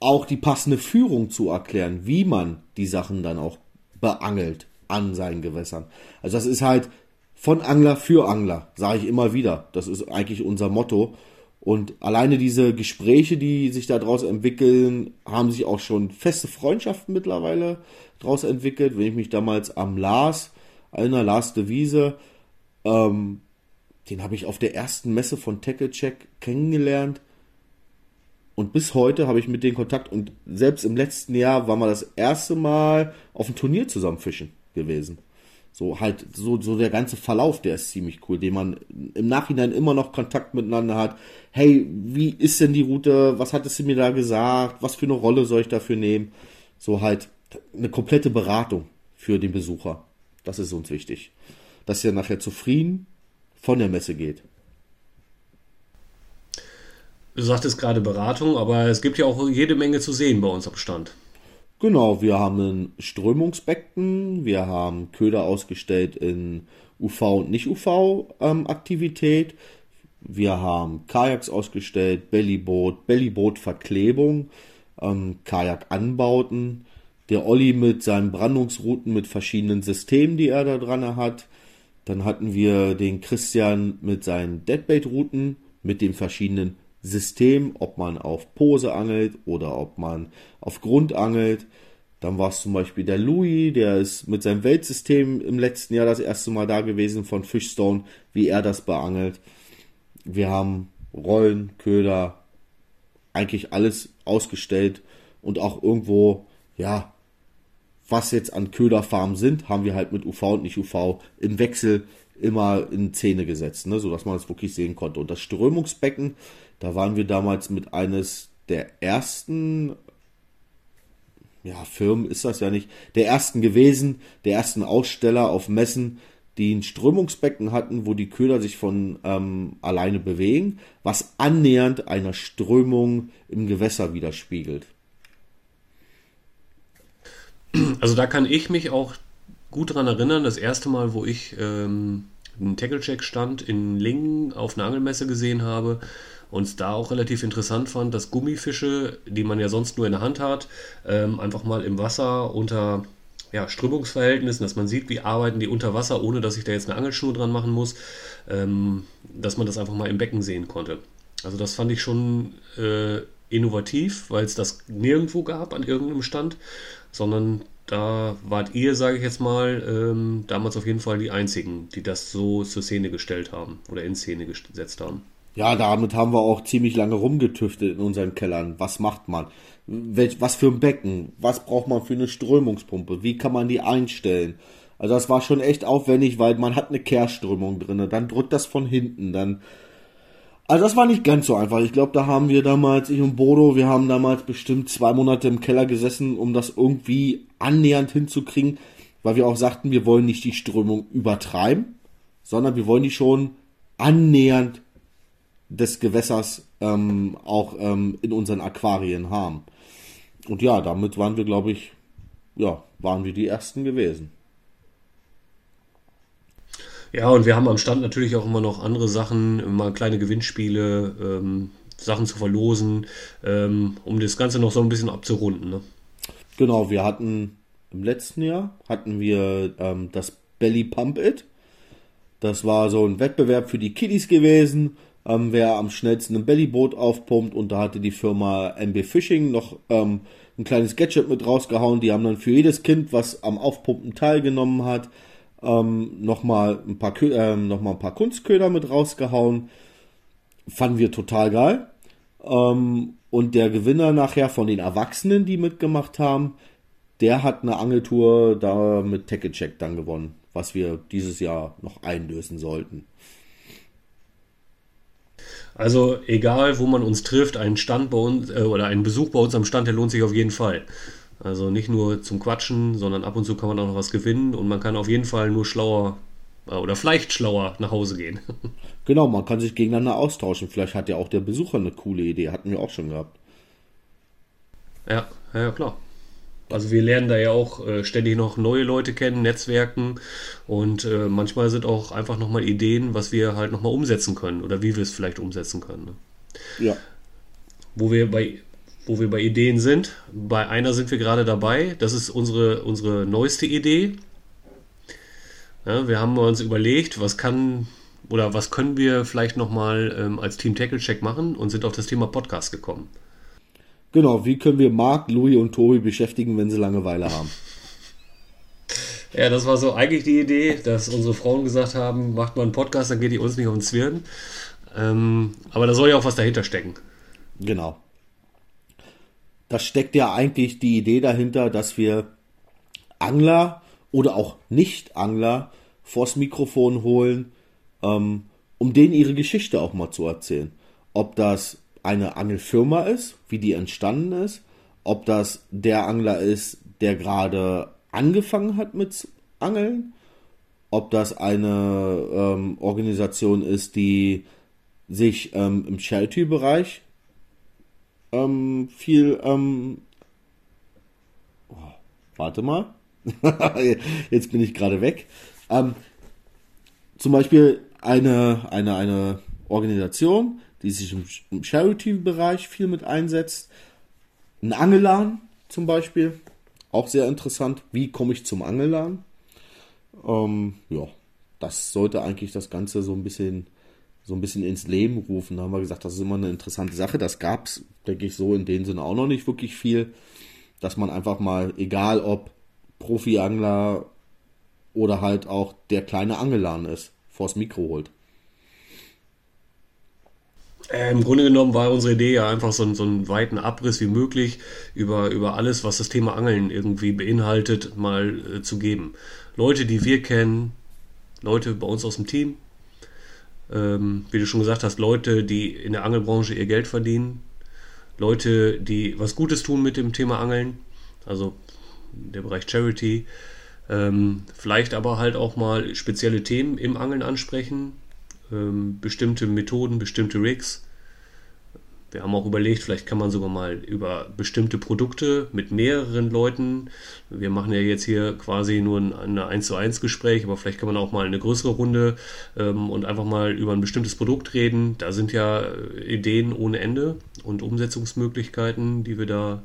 auch die passende Führung zu erklären, wie man die Sachen dann auch beangelt an seinen Gewässern. Also das ist halt von Angler für Angler, sage ich immer wieder. Das ist eigentlich unser Motto. Und alleine diese Gespräche, die sich daraus entwickeln, haben sich auch schon feste Freundschaften mittlerweile daraus entwickelt. Wenn ich mich damals am Lars, einer Lars de Wiese, ähm, den habe ich auf der ersten Messe von Tackle Check kennengelernt. Und bis heute habe ich mit denen Kontakt. Und selbst im letzten Jahr waren wir das erste Mal auf dem Turnier zusammen fischen gewesen. So halt, so, so der ganze Verlauf, der ist ziemlich cool, den man im Nachhinein immer noch Kontakt miteinander hat. Hey, wie ist denn die Route? Was hattest du mir da gesagt? Was für eine Rolle soll ich dafür nehmen? So halt eine komplette Beratung für den Besucher. Das ist uns wichtig. Dass er nachher zufrieden von der Messe geht. Du sagtest gerade Beratung, aber es gibt ja auch jede Menge zu sehen bei uns am Stand. Genau, wir haben ein Strömungsbecken, wir haben Köder ausgestellt in UV und Nicht-UV-Aktivität, ähm, wir haben Kajaks ausgestellt, Bellyboot, Bellyboot-Verklebung, ähm, Kajak-Anbauten, der Olli mit seinen Brandungsrouten mit verschiedenen Systemen, die er da dran hat. Dann hatten wir den Christian mit seinen Deadbait-Routen, mit den verschiedenen System, ob man auf Pose angelt oder ob man auf Grund angelt. Dann war es zum Beispiel der Louis, der ist mit seinem Weltsystem im letzten Jahr das erste Mal da gewesen von Fishstone, wie er das beangelt. Wir haben Rollen, Köder, eigentlich alles ausgestellt und auch irgendwo, ja, was jetzt an Köderfarmen sind, haben wir halt mit UV und nicht UV im Wechsel immer in Szene gesetzt, ne, sodass man es wirklich sehen konnte. Und das Strömungsbecken da waren wir damals mit eines der ersten, ja, Firmen ist das ja nicht, der ersten gewesen, der ersten Aussteller auf Messen, die ein Strömungsbecken hatten, wo die Köder sich von ähm, alleine bewegen, was annähernd einer Strömung im Gewässer widerspiegelt. Also da kann ich mich auch gut dran erinnern, das erste Mal, wo ich ähm, einen Tackle-Check stand in Lingen auf einer Angelmesse gesehen habe, und es da auch relativ interessant fand, dass Gummifische, die man ja sonst nur in der Hand hat, ähm, einfach mal im Wasser unter ja, Strömungsverhältnissen, dass man sieht, wie arbeiten die unter Wasser, ohne dass ich da jetzt eine Angelschnur dran machen muss, ähm, dass man das einfach mal im Becken sehen konnte. Also das fand ich schon äh, innovativ, weil es das nirgendwo gab an irgendeinem Stand, sondern da wart ihr, sage ich jetzt mal, ähm, damals auf jeden Fall die Einzigen, die das so zur Szene gestellt haben oder in Szene gesetzt haben. Ja, damit haben wir auch ziemlich lange rumgetüftet in unseren Kellern. Was macht man? Welch, was für ein Becken? Was braucht man für eine Strömungspumpe? Wie kann man die einstellen? Also das war schon echt aufwendig, weil man hat eine Kehrströmung drin. Dann drückt das von hinten. Dann also das war nicht ganz so einfach. Ich glaube, da haben wir damals, ich und Bodo, wir haben damals bestimmt zwei Monate im Keller gesessen, um das irgendwie annähernd hinzukriegen, weil wir auch sagten, wir wollen nicht die Strömung übertreiben, sondern wir wollen die schon annähernd des Gewässers ähm, auch ähm, in unseren Aquarien haben. Und ja, damit waren wir, glaube ich, ja, waren wir die ersten gewesen. Ja, und wir haben am Stand natürlich auch immer noch andere Sachen, mal kleine Gewinnspiele, ähm, Sachen zu verlosen, ähm, um das Ganze noch so ein bisschen abzurunden. Ne? Genau, wir hatten im letzten Jahr hatten wir ähm, das Belly Pump It. Das war so ein Wettbewerb für die Kiddies gewesen ähm, wer am schnellsten ein Bellyboot aufpumpt und da hatte die Firma MB Fishing noch ähm, ein kleines Gadget mit rausgehauen. Die haben dann für jedes Kind, was am Aufpumpen teilgenommen hat, ähm, nochmal ein paar ähm, noch ein paar Kunstköder mit rausgehauen. Fanden wir total geil. Ähm, und der Gewinner nachher von den Erwachsenen, die mitgemacht haben, der hat eine Angeltour da mit Tackle Check dann gewonnen, was wir dieses Jahr noch einlösen sollten. Also egal, wo man uns trifft, ein Stand bei uns äh, oder ein Besuch bei uns am Stand, der lohnt sich auf jeden Fall. Also nicht nur zum Quatschen, sondern ab und zu kann man auch noch was gewinnen und man kann auf jeden Fall nur schlauer äh, oder vielleicht schlauer nach Hause gehen. Genau, man kann sich gegeneinander austauschen. Vielleicht hat ja auch der Besucher eine coole Idee, hatten wir auch schon gehabt. Ja, Ja, klar. Also wir lernen da ja auch äh, ständig noch neue Leute kennen, Netzwerken und äh, manchmal sind auch einfach nochmal Ideen, was wir halt nochmal umsetzen können oder wie wir es vielleicht umsetzen können. Ne? Ja. Wo wir bei wo wir bei Ideen sind. Bei einer sind wir gerade dabei. Das ist unsere, unsere neueste Idee. Ja, wir haben uns überlegt, was kann oder was können wir vielleicht nochmal ähm, als Team Tackle Check machen und sind auf das Thema Podcast gekommen. Genau, wie können wir Marc, Louis und Tobi beschäftigen, wenn sie Langeweile haben? Ja, das war so eigentlich die Idee, dass unsere Frauen gesagt haben, macht mal einen Podcast, dann geht ihr uns nicht auf den Zwirn. Ähm, aber da soll ja auch was dahinter stecken. Genau. Da steckt ja eigentlich die Idee dahinter, dass wir Angler oder auch Nicht-Angler vors Mikrofon holen, ähm, um denen ihre Geschichte auch mal zu erzählen. Ob das eine Angelfirma ist, wie die entstanden ist, ob das der Angler ist, der gerade angefangen hat mit Angeln, ob das eine ähm, Organisation ist, die sich ähm, im Charity-Bereich ähm, viel. Ähm, oh, warte mal. Jetzt bin ich gerade weg. Ähm, zum Beispiel eine, eine, eine Organisation, die sich im, Charity-Bereich viel mit einsetzt. Ein Angelan zum Beispiel, auch sehr interessant. Wie komme ich zum Angelan? Ähm, ja, das sollte eigentlich das Ganze so ein bisschen so ein bisschen ins Leben rufen. Da haben wir gesagt, das ist immer eine interessante Sache. Das gab es, denke ich, so in dem Sinne auch noch nicht wirklich viel, dass man einfach mal, egal ob Profi-Angler oder halt auch der kleine Angelan ist, vors Mikro holt. Äh, Im Grunde genommen war unsere Idee ja einfach so, so einen weiten Abriss wie möglich über, über alles, was das Thema Angeln irgendwie beinhaltet, mal äh, zu geben. Leute, die wir kennen, Leute bei uns aus dem Team, ähm, wie du schon gesagt hast, Leute, die in der Angelbranche ihr Geld verdienen, Leute, die was Gutes tun mit dem Thema Angeln, also der Bereich Charity, ähm, vielleicht aber halt auch mal spezielle Themen im Angeln ansprechen, ähm, bestimmte Methoden, bestimmte Rigs. Wir haben auch überlegt, vielleicht kann man sogar mal über bestimmte Produkte mit mehreren Leuten, wir machen ja jetzt hier quasi nur ein, eine 1 zu 1 Gespräch, aber vielleicht kann man auch mal eine größere Runde ähm, und einfach mal über ein bestimmtes Produkt reden. Da sind ja äh, Ideen ohne Ende und Umsetzungsmöglichkeiten, die wir da,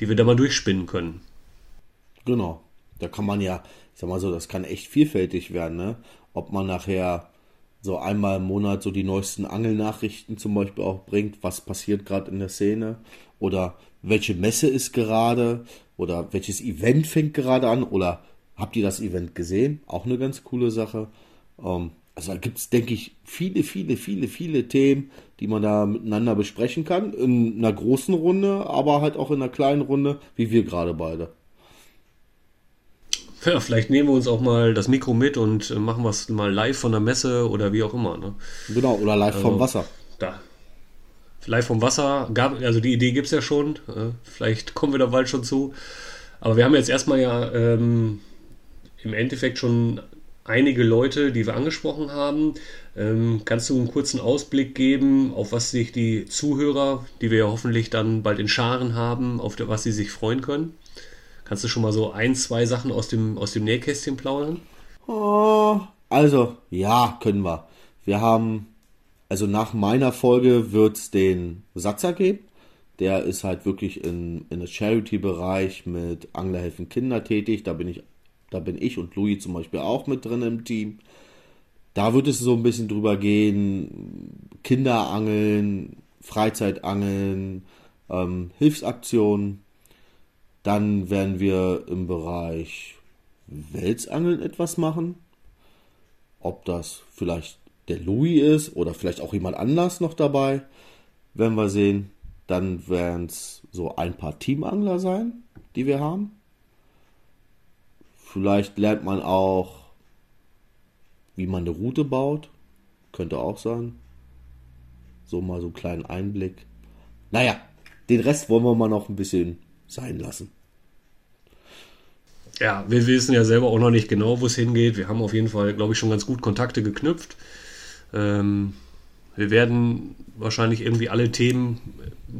die wir da mal durchspinnen können. Genau. Da kann man ja, ich sag mal so, das kann echt vielfältig werden, ne? Ob man nachher so einmal im Monat so die neuesten Angelnachrichten zum Beispiel auch bringt, was passiert gerade in der Szene oder welche Messe ist gerade oder welches Event fängt gerade an oder habt ihr das Event gesehen? Auch eine ganz coole Sache. Ähm, also da gibt es, denke ich, viele, viele, viele, viele Themen, die man da miteinander besprechen kann. In einer großen Runde, aber halt auch in einer kleinen Runde, wie wir gerade beide. Ja, vielleicht nehmen wir uns auch mal das Mikro mit und äh, machen was mal live von der Messe oder wie auch immer. Ne? Genau, oder live also, vom Wasser. Da. Live vom Wasser, gab, also die Idee gibt es ja schon. Äh, vielleicht kommen wir da bald schon zu. Aber wir haben jetzt erstmal ja ähm, im Endeffekt schon einige Leute, die wir angesprochen haben. Ähm, kannst du einen kurzen Ausblick geben, auf was sich die Zuhörer, die wir ja hoffentlich dann bald in Scharen haben, auf was sie sich freuen können? Kannst du schon mal so ein, zwei Sachen aus dem, aus dem Nähkästchen plaudern? Oh, also, ja, können wir. Wir haben, also nach meiner Folge wird es den Satzer geben. Der ist halt wirklich in, in der Charity-Bereich mit Anglerhelfen Kinder tätig. Da bin ich, da bin ich und Louis zum Beispiel auch mit drin im Team. Da wird es so ein bisschen drüber gehen, Kinderangeln, Freizeitangeln, ähm, Hilfsaktionen. Dann werden wir im Bereich Welsangeln etwas machen. Ob das vielleicht der Louis ist oder vielleicht auch jemand anders noch dabei, werden wir sehen. Dann werden es so ein paar Teamangler sein, die wir haben. Vielleicht lernt man auch, wie man eine Route baut. Könnte auch sein. So mal so einen kleinen Einblick. Naja, den Rest wollen wir mal noch ein bisschen sein lassen. Ja, wir wissen ja selber auch noch nicht genau, wo es hingeht. Wir haben auf jeden Fall, glaube ich, schon ganz gut Kontakte geknüpft. Ähm, wir werden wahrscheinlich irgendwie alle Themen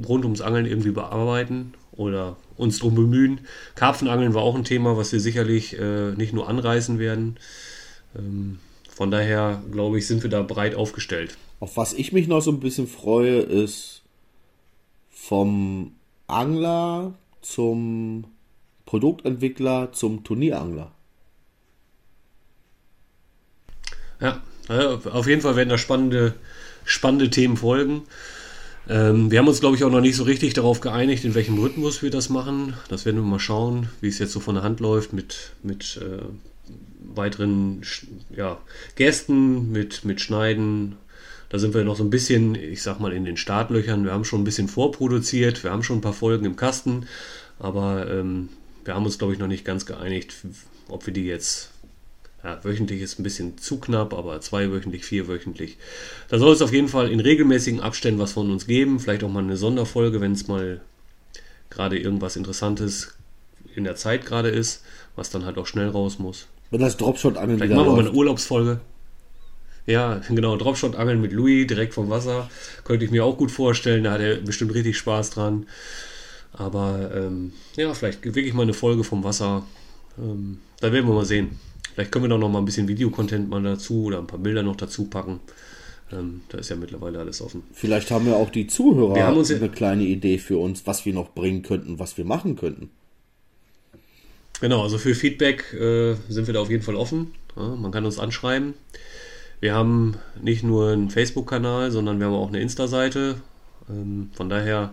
rund ums Angeln irgendwie bearbeiten oder uns drum bemühen. Karpfenangeln war auch ein Thema, was wir sicherlich äh, nicht nur anreißen werden. Ähm, von daher, glaube ich, sind wir da breit aufgestellt. Auf was ich mich noch so ein bisschen freue, ist vom Angler zum Produktentwickler zum Turnierangler. Ja, auf jeden Fall werden da spannende, spannende Themen folgen. Ähm, wir haben uns, glaube ich, auch noch nicht so richtig darauf geeinigt, in welchem Rhythmus wir das machen. Das werden wir mal schauen, wie es jetzt so von der Hand läuft mit, mit äh, weiteren ja, Gästen, mit, mit Schneiden. Da sind wir noch so ein bisschen, ich sag mal, in den Startlöchern. Wir haben schon ein bisschen vorproduziert, wir haben schon ein paar Folgen im Kasten, aber ähm, wir haben uns, glaube ich, noch nicht ganz geeinigt, ob wir die jetzt ja, wöchentlich ist ein bisschen zu knapp, aber zweiwöchentlich, vierwöchentlich. Da soll es auf jeden Fall in regelmäßigen Abständen was von uns geben. Vielleicht auch mal eine Sonderfolge, wenn es mal gerade irgendwas Interessantes in der Zeit gerade ist, was dann halt auch schnell raus muss. Wenn das Dropshot-Angeln Vielleicht machen wir mal eine Urlaubsfolge. Ja, genau, Dropshot-Angeln mit Louis direkt vom Wasser. Könnte ich mir auch gut vorstellen, da hat er bestimmt richtig Spaß dran. Aber ähm, ja, vielleicht wirklich mal eine Folge vom Wasser. Ähm, da werden wir mal sehen. Vielleicht können wir doch noch mal ein bisschen Videocontent mal dazu oder ein paar Bilder noch dazu packen. Ähm, da ist ja mittlerweile alles offen. Vielleicht haben ja auch die Zuhörer ja eine kleine Idee für uns, was wir noch bringen könnten, was wir machen könnten. Genau, also für Feedback äh, sind wir da auf jeden Fall offen. Ja, man kann uns anschreiben. Wir haben nicht nur einen Facebook-Kanal, sondern wir haben auch eine Insta-Seite. Ähm, von daher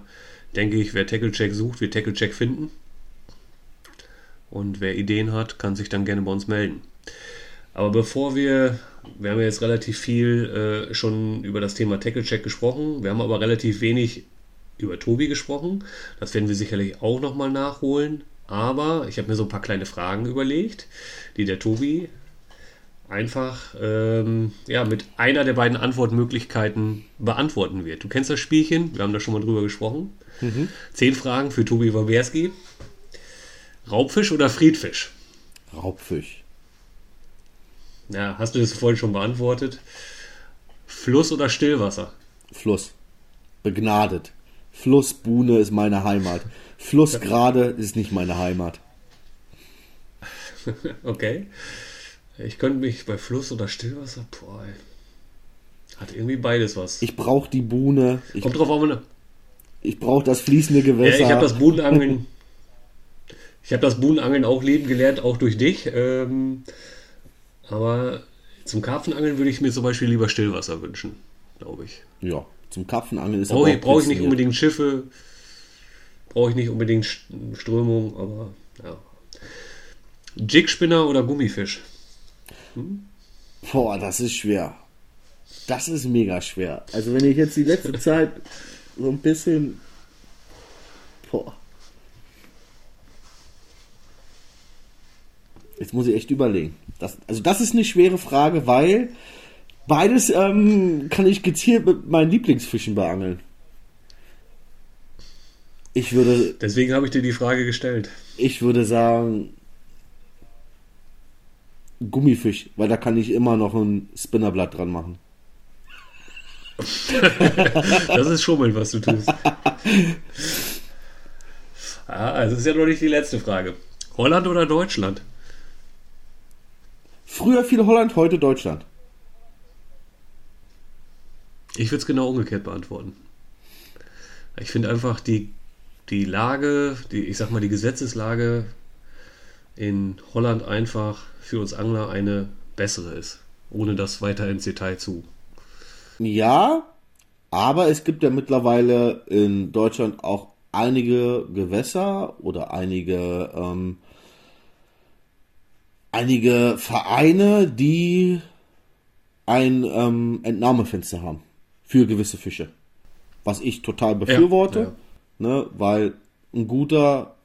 denke ich, wer TackleCheck sucht, wird TackleCheck finden. Und wer Ideen hat, kann sich dann gerne bei uns melden. Aber bevor wir, wir haben ja jetzt relativ viel äh, schon über das Thema Tackle Check gesprochen, wir haben aber relativ wenig über Tobi gesprochen. Das werden wir sicherlich auch nochmal nachholen. Aber ich habe mir so ein paar kleine Fragen überlegt, die der Tobi einfach ähm, ja, mit einer der beiden Antwortmöglichkeiten beantworten wird. Du kennst das Spielchen, wir haben da schon mal drüber gesprochen. Mhm. Zehn Fragen für Tobi Waberski. Raubfisch oder Friedfisch? Raubfisch. Ja, hast du das vorhin schon beantwortet? Fluss oder Stillwasser? Fluss. Begnadet. Flussbuhne ist meine Heimat. Flussgrade ist nicht meine Heimat. okay. Ich könnte mich bei Fluss oder Stillwasser, boah, ey. hat irgendwie beides was. Ich brauche die Buhne. Ich, Kommt drauf an, Ich brauche das fließende Gewässer. Ja, ich habe das Buhnenangeln. ich habe das Buhnenangeln auch leben gelernt, auch durch dich. Ähm, aber zum Karpfenangeln würde ich mir zum Beispiel lieber Stillwasser wünschen, glaube ich. Ja, zum Karpfenangeln ist Brauche ich, brauch ich nicht unbedingt Schiffe, brauche ich nicht unbedingt Strömung, aber ja. Jigspinner oder Gummifisch? Hm? Boah, das ist schwer. Das ist mega schwer. Also wenn ich jetzt die letzte Zeit so ein bisschen. Boah. Jetzt muss ich echt überlegen. Das, also das ist eine schwere Frage, weil beides ähm, kann ich gezielt mit meinen Lieblingsfischen beangeln. Ich würde. Deswegen habe ich dir die Frage gestellt. Ich würde sagen Gummifisch, weil da kann ich immer noch ein Spinnerblatt dran machen. das ist Schummeln, was du tust. ah, also ist ja noch nicht die letzte Frage. Holland oder Deutschland? Früher viel Holland, heute Deutschland. Ich würde es genau umgekehrt beantworten. Ich finde einfach die, die Lage, die, ich sag mal, die Gesetzeslage in Holland einfach für uns Angler eine bessere ist, ohne das weiter ins Detail zu. Ja, aber es gibt ja mittlerweile in Deutschland auch einige Gewässer oder einige ähm, einige Vereine, die ein ähm, Entnahmefenster haben für gewisse Fische. Was ich total befürworte, ja, ja. Ne, weil ein guter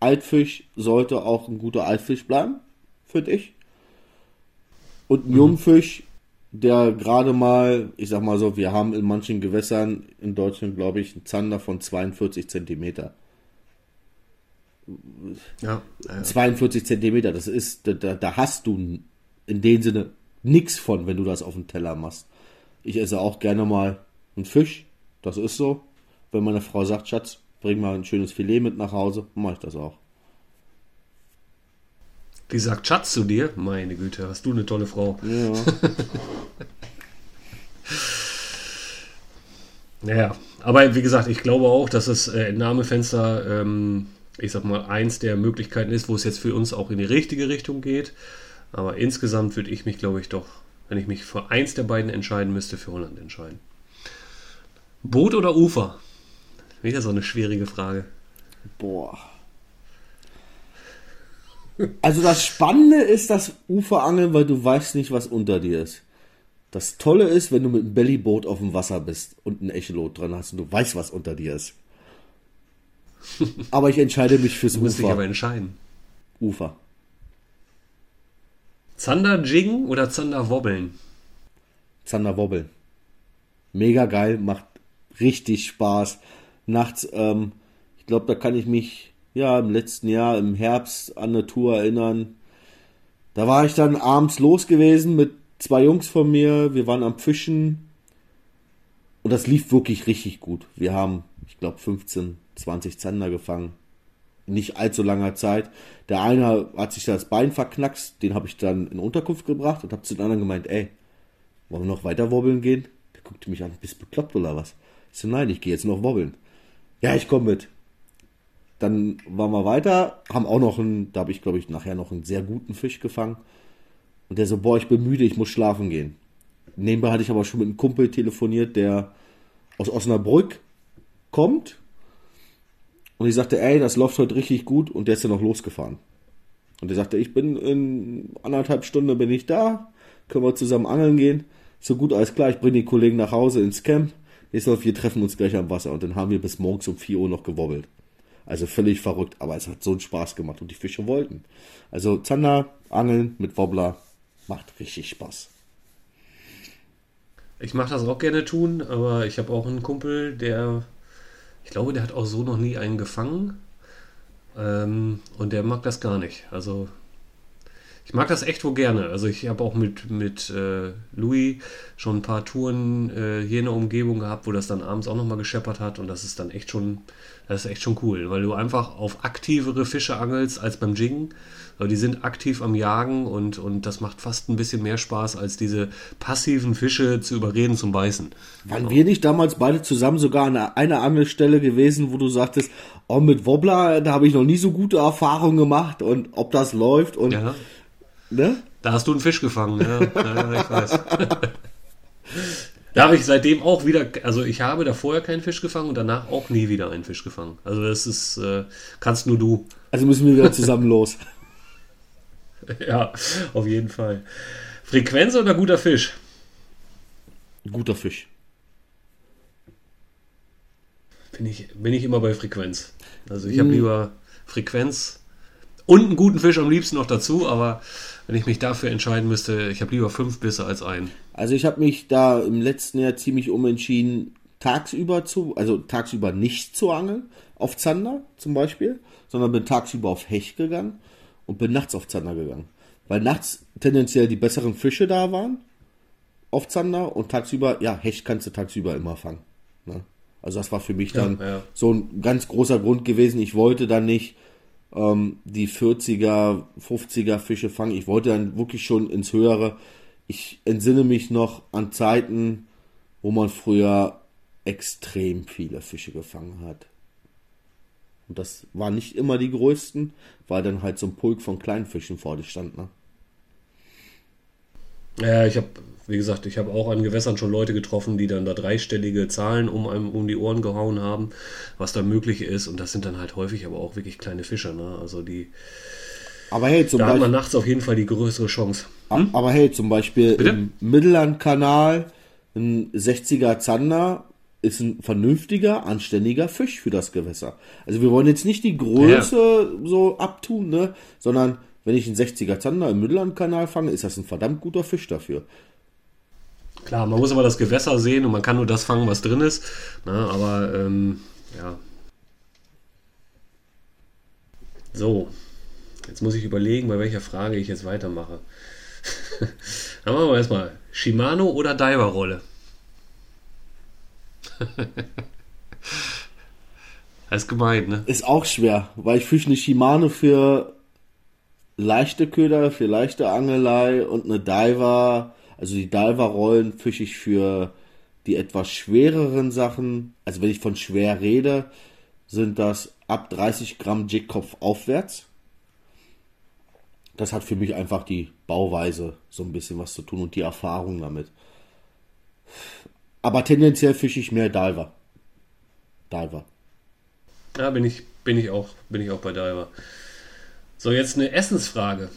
Altfisch sollte auch ein guter Altfisch bleiben, finde ich. Und ein mhm. Jungfisch, der gerade mal, ich sag mal so, wir haben in manchen Gewässern in Deutschland, glaube ich, einen Zander von 42 Zentimeter ja, ja. 42 Zentimeter, das ist, da, da hast du in dem Sinne nichts von, wenn du das auf dem Teller machst. Ich esse auch gerne mal einen Fisch, das ist so. Wenn meine Frau sagt, Schatz, bring mal ein schönes Filet mit nach Hause, mache ich das auch. Die sagt Schatz zu dir? Meine Güte, hast du eine tolle Frau. Ja. Naja, aber wie gesagt, ich glaube auch, dass das äh, Entnahmefenster, ähm, ich sag mal, eins der Möglichkeiten ist, wo es jetzt für uns auch in die richtige Richtung geht. Aber insgesamt würde ich mich, glaube ich, doch, wenn ich mich für eins der beiden entscheiden müsste, für Holland entscheiden. Boot oder Ufer? Wieder so eine schwierige Frage. Boah. Also das Spannende ist das Uferangeln, weil du weißt nicht, was unter dir ist. Das Tolle ist, wenn du mit einem Bellyboot auf dem Wasser bist und ein Echolot dran hast und du weißt, was unter dir ist. Aber ich entscheide mich fürs Du musst Ufer. aber entscheiden. Ufer. Zander jiggen oder Zander wobbeln? Zander Wobbeln. Mega geil, macht richtig Spaß. Nachts, ähm, ich glaube, da kann ich mich ja im letzten Jahr im Herbst an eine Tour erinnern. Da war ich dann abends los gewesen mit zwei Jungs von mir. Wir waren am Fischen und das lief wirklich richtig gut. Wir haben, ich glaube, 15, 20 Zander gefangen. Nicht allzu langer Zeit. Der eine hat sich das Bein verknackst, den habe ich dann in Unterkunft gebracht und habe zu den anderen gemeint, ey, wollen wir noch weiter wobbeln gehen? Der guckte mich an, bist du bekloppt oder was? Ich so, nein, ich gehe jetzt noch wobbeln. Ja, ich komme mit. Dann waren wir weiter, haben auch noch einen, da habe ich glaube ich nachher noch einen sehr guten Fisch gefangen. Und der so, boah, ich bin müde, ich muss schlafen gehen. Nebenbei hatte ich aber schon mit einem Kumpel telefoniert, der aus Osnabrück kommt. Und ich sagte, ey, das läuft heute richtig gut und der ist ja noch losgefahren. Und er sagte, ich bin in anderthalb Stunden bin ich da, können wir zusammen angeln gehen. So gut, alles klar, ich bringe die Kollegen nach Hause ins Camp. Ich sag, wir treffen uns gleich am Wasser. Und dann haben wir bis morgens um 4 Uhr noch gewobbelt. Also völlig verrückt, aber es hat so einen Spaß gemacht und die Fische wollten. Also Zander, Angeln mit Wobbler macht richtig Spaß. Ich mache das auch gerne tun, aber ich habe auch einen Kumpel, der, ich glaube, der hat auch so noch nie einen gefangen. Ähm, und der mag das gar nicht. Also ich mag das echt wohl gerne. Also ich habe auch mit, mit äh, Louis schon ein paar Touren äh, hier in der Umgebung gehabt, wo das dann abends auch nochmal gescheppert hat und das ist dann echt schon, das ist echt schon cool, weil du einfach auf aktivere Fische angelst als beim Jiggen. Weil die sind aktiv am Jagen und, und das macht fast ein bisschen mehr Spaß, als diese passiven Fische zu überreden zum Beißen. Waren wir nicht damals beide zusammen sogar an einer Angelstelle gewesen, wo du sagtest, oh, mit Wobbler, da habe ich noch nie so gute Erfahrungen gemacht und ob das läuft und, Ja, ne? da hast du einen Fisch gefangen, ja, ja ich weiß. Da habe ich seitdem auch wieder, also ich habe da vorher keinen Fisch gefangen und danach auch nie wieder einen Fisch gefangen. Also das ist, äh, kannst nur du. Also müssen wir wieder zusammen los. Ja, auf jeden Fall. Frequenz oder guter Fisch? Guter Fisch. Bin ich, bin ich immer bei Frequenz. Also ich habe lieber Frequenz und einen guten Fisch am liebsten noch dazu, aber wenn ich mich dafür entscheiden müsste, ich habe lieber fünf Bisse als einen. Also ich habe mich da im letzten Jahr ziemlich umentschieden, tagsüber zu, also tagsüber nicht zu angeln, auf Zander zum Beispiel, sondern bin tagsüber auf Hecht gegangen und bin nachts auf Zander gegangen. Weil nachts tendenziell die besseren Fische da waren auf Zander und tagsüber, ja, Hecht kannst du tagsüber immer fangen. Ne? Also das war für mich dann ja. so ein ganz großer Grund gewesen. Ich wollte dann nicht ähm, die 40er, 50er Fische fangen. Ich wollte dann wirklich schon ins Höhere. Ich entsinne mich noch an Zeiten, wo man früher extrem viele Fische gefangen hat. Und das waren nicht immer die größten, weil dann halt so ein Pulk von kleinen Fischen vor dir stand. Ne? Ja, ich habe, wie gesagt, ich habe auch an Gewässern schon Leute getroffen, die dann da dreistellige Zahlen um einem um die Ohren gehauen haben, was da möglich ist. Und das sind dann halt häufig aber auch wirklich kleine Fische. Ne? Also die, Aber hey, zum da hat Beispiel. man nachts auf jeden Fall die größere Chance. Aber hey, zum Beispiel Bitte? im Mittellandkanal ein 60er Zander ist ein vernünftiger, anständiger Fisch für das Gewässer. Also wir wollen jetzt nicht die Größe so abtun, ne? sondern wenn ich einen 60er Zander im Mittellandkanal fange, ist das ein verdammt guter Fisch dafür. Klar, man muss aber das Gewässer sehen und man kann nur das fangen, was drin ist. Ne? Aber ähm, ja. So, jetzt muss ich überlegen, bei welcher Frage ich jetzt weitermache. Dann machen wir erstmal Shimano oder Diver-Rolle. Das ist gemein, ne? Ist auch schwer, weil ich fische eine Shimano für leichte Köder, für leichte Angelei und eine Diver. Also die Diver-Rollen fische ich für die etwas schwereren Sachen. Also wenn ich von schwer rede, sind das ab 30 Gramm Jigkopf aufwärts. Das hat für mich einfach die Bauweise so ein bisschen was zu tun und die Erfahrung damit. Aber tendenziell fische ich mehr Diver. Diver. Ja, bin ich, bin ich auch, bin ich auch bei Diver. So, jetzt eine Essensfrage.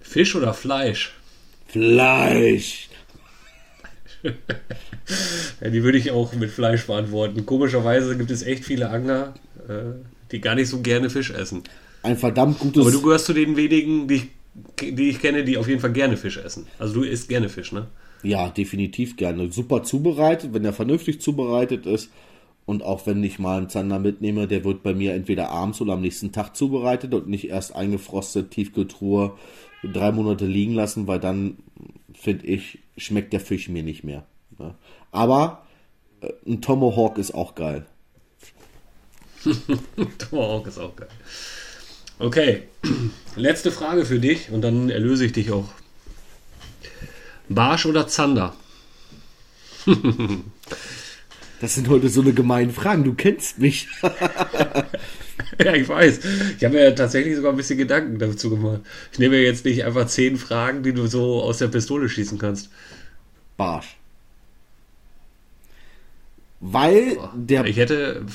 Fisch oder Fleisch? Fleisch. ja, die würde ich auch mit Fleisch beantworten. Komischerweise gibt es echt viele Angler, äh, die gar nicht so gerne Fisch essen. Ein verdammt gutes. Aber du gehörst zu den wenigen, die ich, die ich kenne, die auf jeden Fall gerne Fisch essen. Also du isst gerne Fisch, ne? Ja, definitiv gerne. Super zubereitet, wenn er vernünftig zubereitet ist. Und auch wenn ich mal einen Zander mitnehme, der wird bei mir entweder abends oder am nächsten Tag zubereitet und nicht erst eingefrostet, Tiefkühltruhe, drei Monate liegen lassen, weil dann, finde ich, schmeckt der Fisch mir nicht mehr. Ne? Aber äh, ein Tomahawk ist auch geil. Tomahawk ist auch geil. Okay, letzte Frage für dich und dann erlöse ich dich auch. Barsch oder Zander? Das sind heute so eine gemeinen Fragen. Du kennst mich. ja, ich weiß. Ich habe mir tatsächlich sogar ein bisschen Gedanken dazu gemacht. Ich nehme jetzt nicht einfach zehn Fragen, die du so aus der Pistole schießen kannst. Barsch. Weil der. Ich hätte.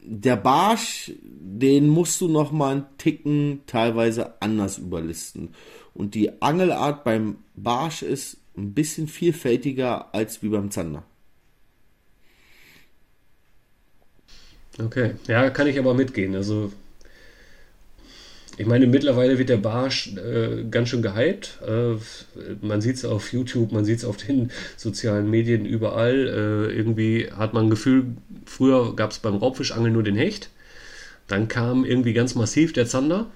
Der Barsch, den musst du noch mal einen Ticken teilweise anders überlisten. Und die Angelart beim Barsch ist ein bisschen vielfältiger als wie beim Zander. Okay, ja, kann ich aber mitgehen. Also, ich meine, mittlerweile wird der Barsch äh, ganz schön gehypt. Äh, man sieht es auf YouTube, man sieht es auf den sozialen Medien überall. Äh, irgendwie hat man ein Gefühl, früher gab es beim Raubfischangeln nur den Hecht. Dann kam irgendwie ganz massiv der Zander.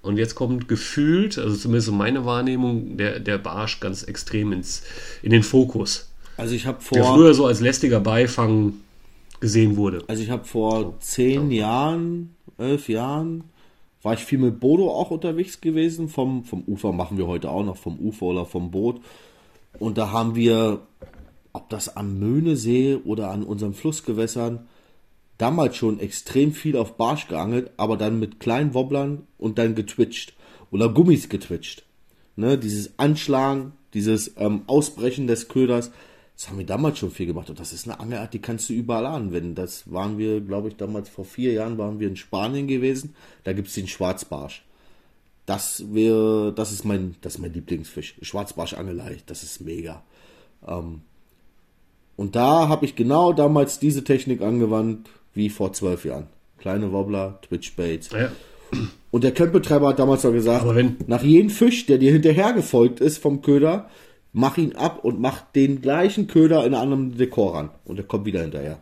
Und jetzt kommt gefühlt, also zumindest in meiner Wahrnehmung, der, der Barsch ganz extrem ins, in den Fokus. Also ich habe vor. Der früher so als lästiger Beifang gesehen wurde. Also ich habe vor zehn Jahren, elf Jahren, war ich viel mit Bodo auch unterwegs gewesen. Vom, vom Ufer machen wir heute auch noch, vom Ufer oder vom Boot. Und da haben wir, ob das am Möhnesee oder an unseren Flussgewässern, damals schon extrem viel auf Barsch geangelt, aber dann mit kleinen Wobblern und dann getwitcht. Oder Gummis getwitcht. Ne, dieses Anschlagen, dieses ähm, Ausbrechen des Köders, das haben wir damals schon viel gemacht und das ist eine Angelart, die kannst du überall anwenden. Das waren wir, glaube ich, damals vor vier Jahren waren wir in Spanien gewesen. Da gibt es den Schwarzbarsch. Das wäre, das ist mein, das ist mein Lieblingsfisch. Schwarzbarschangelei, das ist mega. Ähm, und da habe ich genau damals diese Technik angewandt wie vor zwölf Jahren. Kleine Wobbler, Twitch Baits. Ja. Und der Campbetreiber hat damals noch gesagt, nach jedem Fisch, der dir hinterhergefolgt ist vom Köder, mach ihn ab und mach den gleichen Köder in einem anderen Dekor ran. Und er kommt wieder hinterher.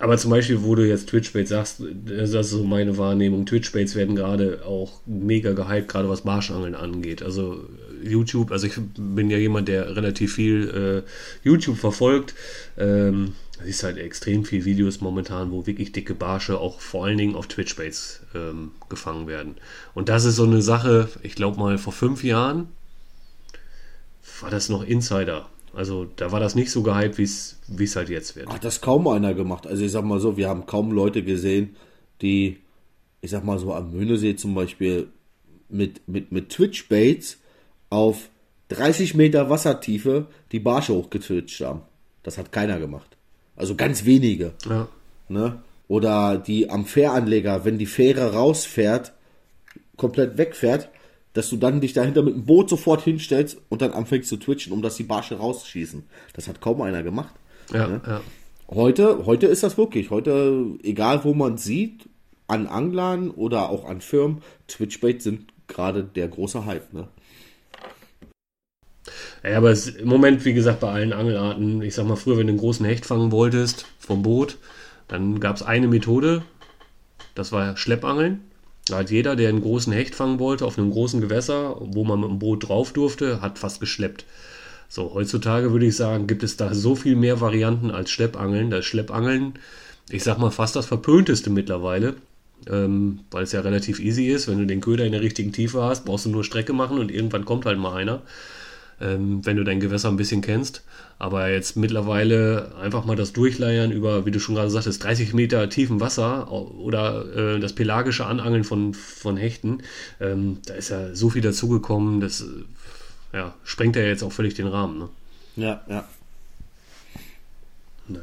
Aber zum Beispiel, wo du jetzt Twitch-Baits sagst, das ist so meine Wahrnehmung. Twitch-Baits werden gerade auch mega gehypt, gerade was Barschangeln angeht. Also YouTube, also ich bin ja jemand, der relativ viel äh, YouTube verfolgt. Ähm, es ist halt extrem viel Videos momentan, wo wirklich dicke Barsche auch vor allen Dingen auf Twitch-Baits ähm, gefangen werden. Und das ist so eine Sache, ich glaube mal vor fünf Jahren war das noch Insider. Also da war das nicht so gehypt, wie es halt jetzt wird. Hat das kaum einer gemacht. Also ich sag mal so, wir haben kaum Leute gesehen, die, ich sag mal so am Möhnesee zum Beispiel mit, mit, mit Twitch-Baits auf 30 Meter Wassertiefe die Barsche hochgetwitcht haben. Das hat keiner gemacht. Also ganz wenige. Ja. Ne? Oder die am Fähranleger, wenn die Fähre rausfährt, komplett wegfährt, dass du dann dich dahinter mit dem Boot sofort hinstellst und dann anfängst zu twitchen, um dass die Barsche rausschießen. Das hat kaum einer gemacht. Ja, ja. Heute, heute ist das wirklich. Heute, egal wo man sieht, an Anglern oder auch an Firmen, Twitchbait sind gerade der große Hype. Ne? Ja, aber es, im Moment, wie gesagt, bei allen Angelarten, ich sag mal, früher, wenn du einen großen Hecht fangen wolltest vom Boot, dann gab es eine Methode, das war Schleppangeln. Da hat jeder, der einen großen Hecht fangen wollte, auf einem großen Gewässer, wo man mit dem Boot drauf durfte, hat fast geschleppt. So, heutzutage würde ich sagen, gibt es da so viel mehr Varianten als Schleppangeln. Das Schleppangeln, ich sag mal, fast das verpönteste mittlerweile, ähm, weil es ja relativ easy ist. Wenn du den Köder in der richtigen Tiefe hast, brauchst du nur Strecke machen und irgendwann kommt halt mal einer ähm, wenn du dein Gewässer ein bisschen kennst. Aber jetzt mittlerweile einfach mal das Durchleiern über, wie du schon gerade sagtest, 30 Meter tiefen Wasser oder äh, das pelagische Anangeln von, von Hechten, ähm, da ist ja so viel dazugekommen, das äh, ja, sprengt ja jetzt auch völlig den Rahmen. Ne? Ja, ja. Naja.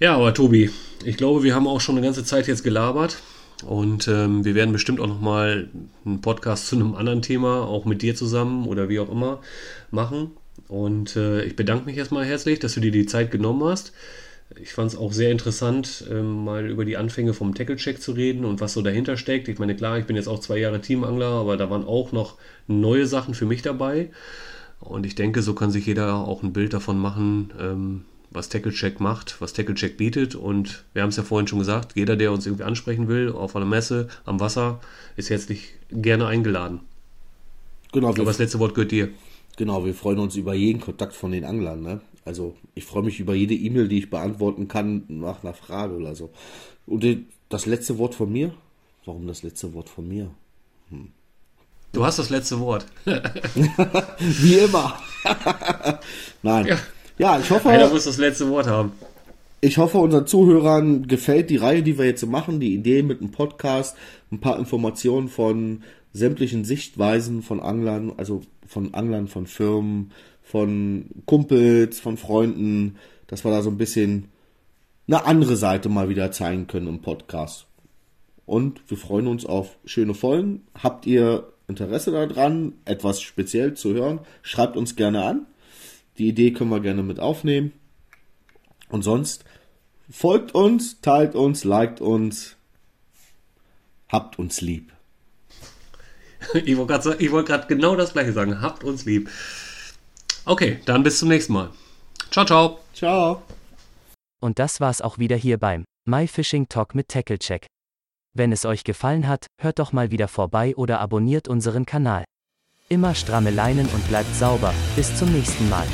Ja, aber Tobi, ich glaube, wir haben auch schon eine ganze Zeit jetzt gelabert. Und ähm, wir werden bestimmt auch nochmal einen Podcast zu einem anderen Thema, auch mit dir zusammen oder wie auch immer, machen. Und äh, ich bedanke mich erstmal herzlich, dass du dir die Zeit genommen hast. Ich fand es auch sehr interessant, ähm, mal über die Anfänge vom Tackle-Check zu reden und was so dahinter steckt. Ich meine, klar, ich bin jetzt auch zwei Jahre Teamangler, aber da waren auch noch neue Sachen für mich dabei. Und ich denke, so kann sich jeder auch ein Bild davon machen, ähm, was TackleCheck macht, was TackleCheck bietet. Und wir haben es ja vorhin schon gesagt, jeder, der uns irgendwie ansprechen will, auf einer Messe, am Wasser, ist herzlich gerne eingeladen. Genau. Aber das letzte Wort gehört dir. Genau, wir freuen uns über jeden Kontakt von den Anglern. Ne? Also ich freue mich über jede E-Mail, die ich beantworten kann nach einer Frage oder so. Und das letzte Wort von mir? Warum das letzte Wort von mir? Hm. Du hast das letzte Wort. Wie immer. Nein. Ja. Ja, ich hoffe. Einer muss das letzte Wort haben. Ich hoffe, unseren Zuhörern gefällt die Reihe, die wir jetzt machen, die Idee mit dem Podcast, ein paar Informationen von sämtlichen Sichtweisen von Anglern, also von Anglern, von Firmen, von Kumpels, von Freunden, dass wir da so ein bisschen eine andere Seite mal wieder zeigen können im Podcast. Und wir freuen uns auf schöne Folgen. Habt ihr Interesse daran, etwas speziell zu hören? Schreibt uns gerne an. Die Idee können wir gerne mit aufnehmen. Und sonst folgt uns, teilt uns, liked uns, habt uns lieb. Ich wollte gerade wollt genau das gleiche sagen. Habt uns lieb. Okay, dann bis zum nächsten Mal. Ciao, ciao. Ciao. Und das war's auch wieder hier beim My Fishing Talk mit Tackle Check. Wenn es euch gefallen hat, hört doch mal wieder vorbei oder abonniert unseren Kanal. Immer stramme Leinen und bleibt sauber. Bis zum nächsten Mal.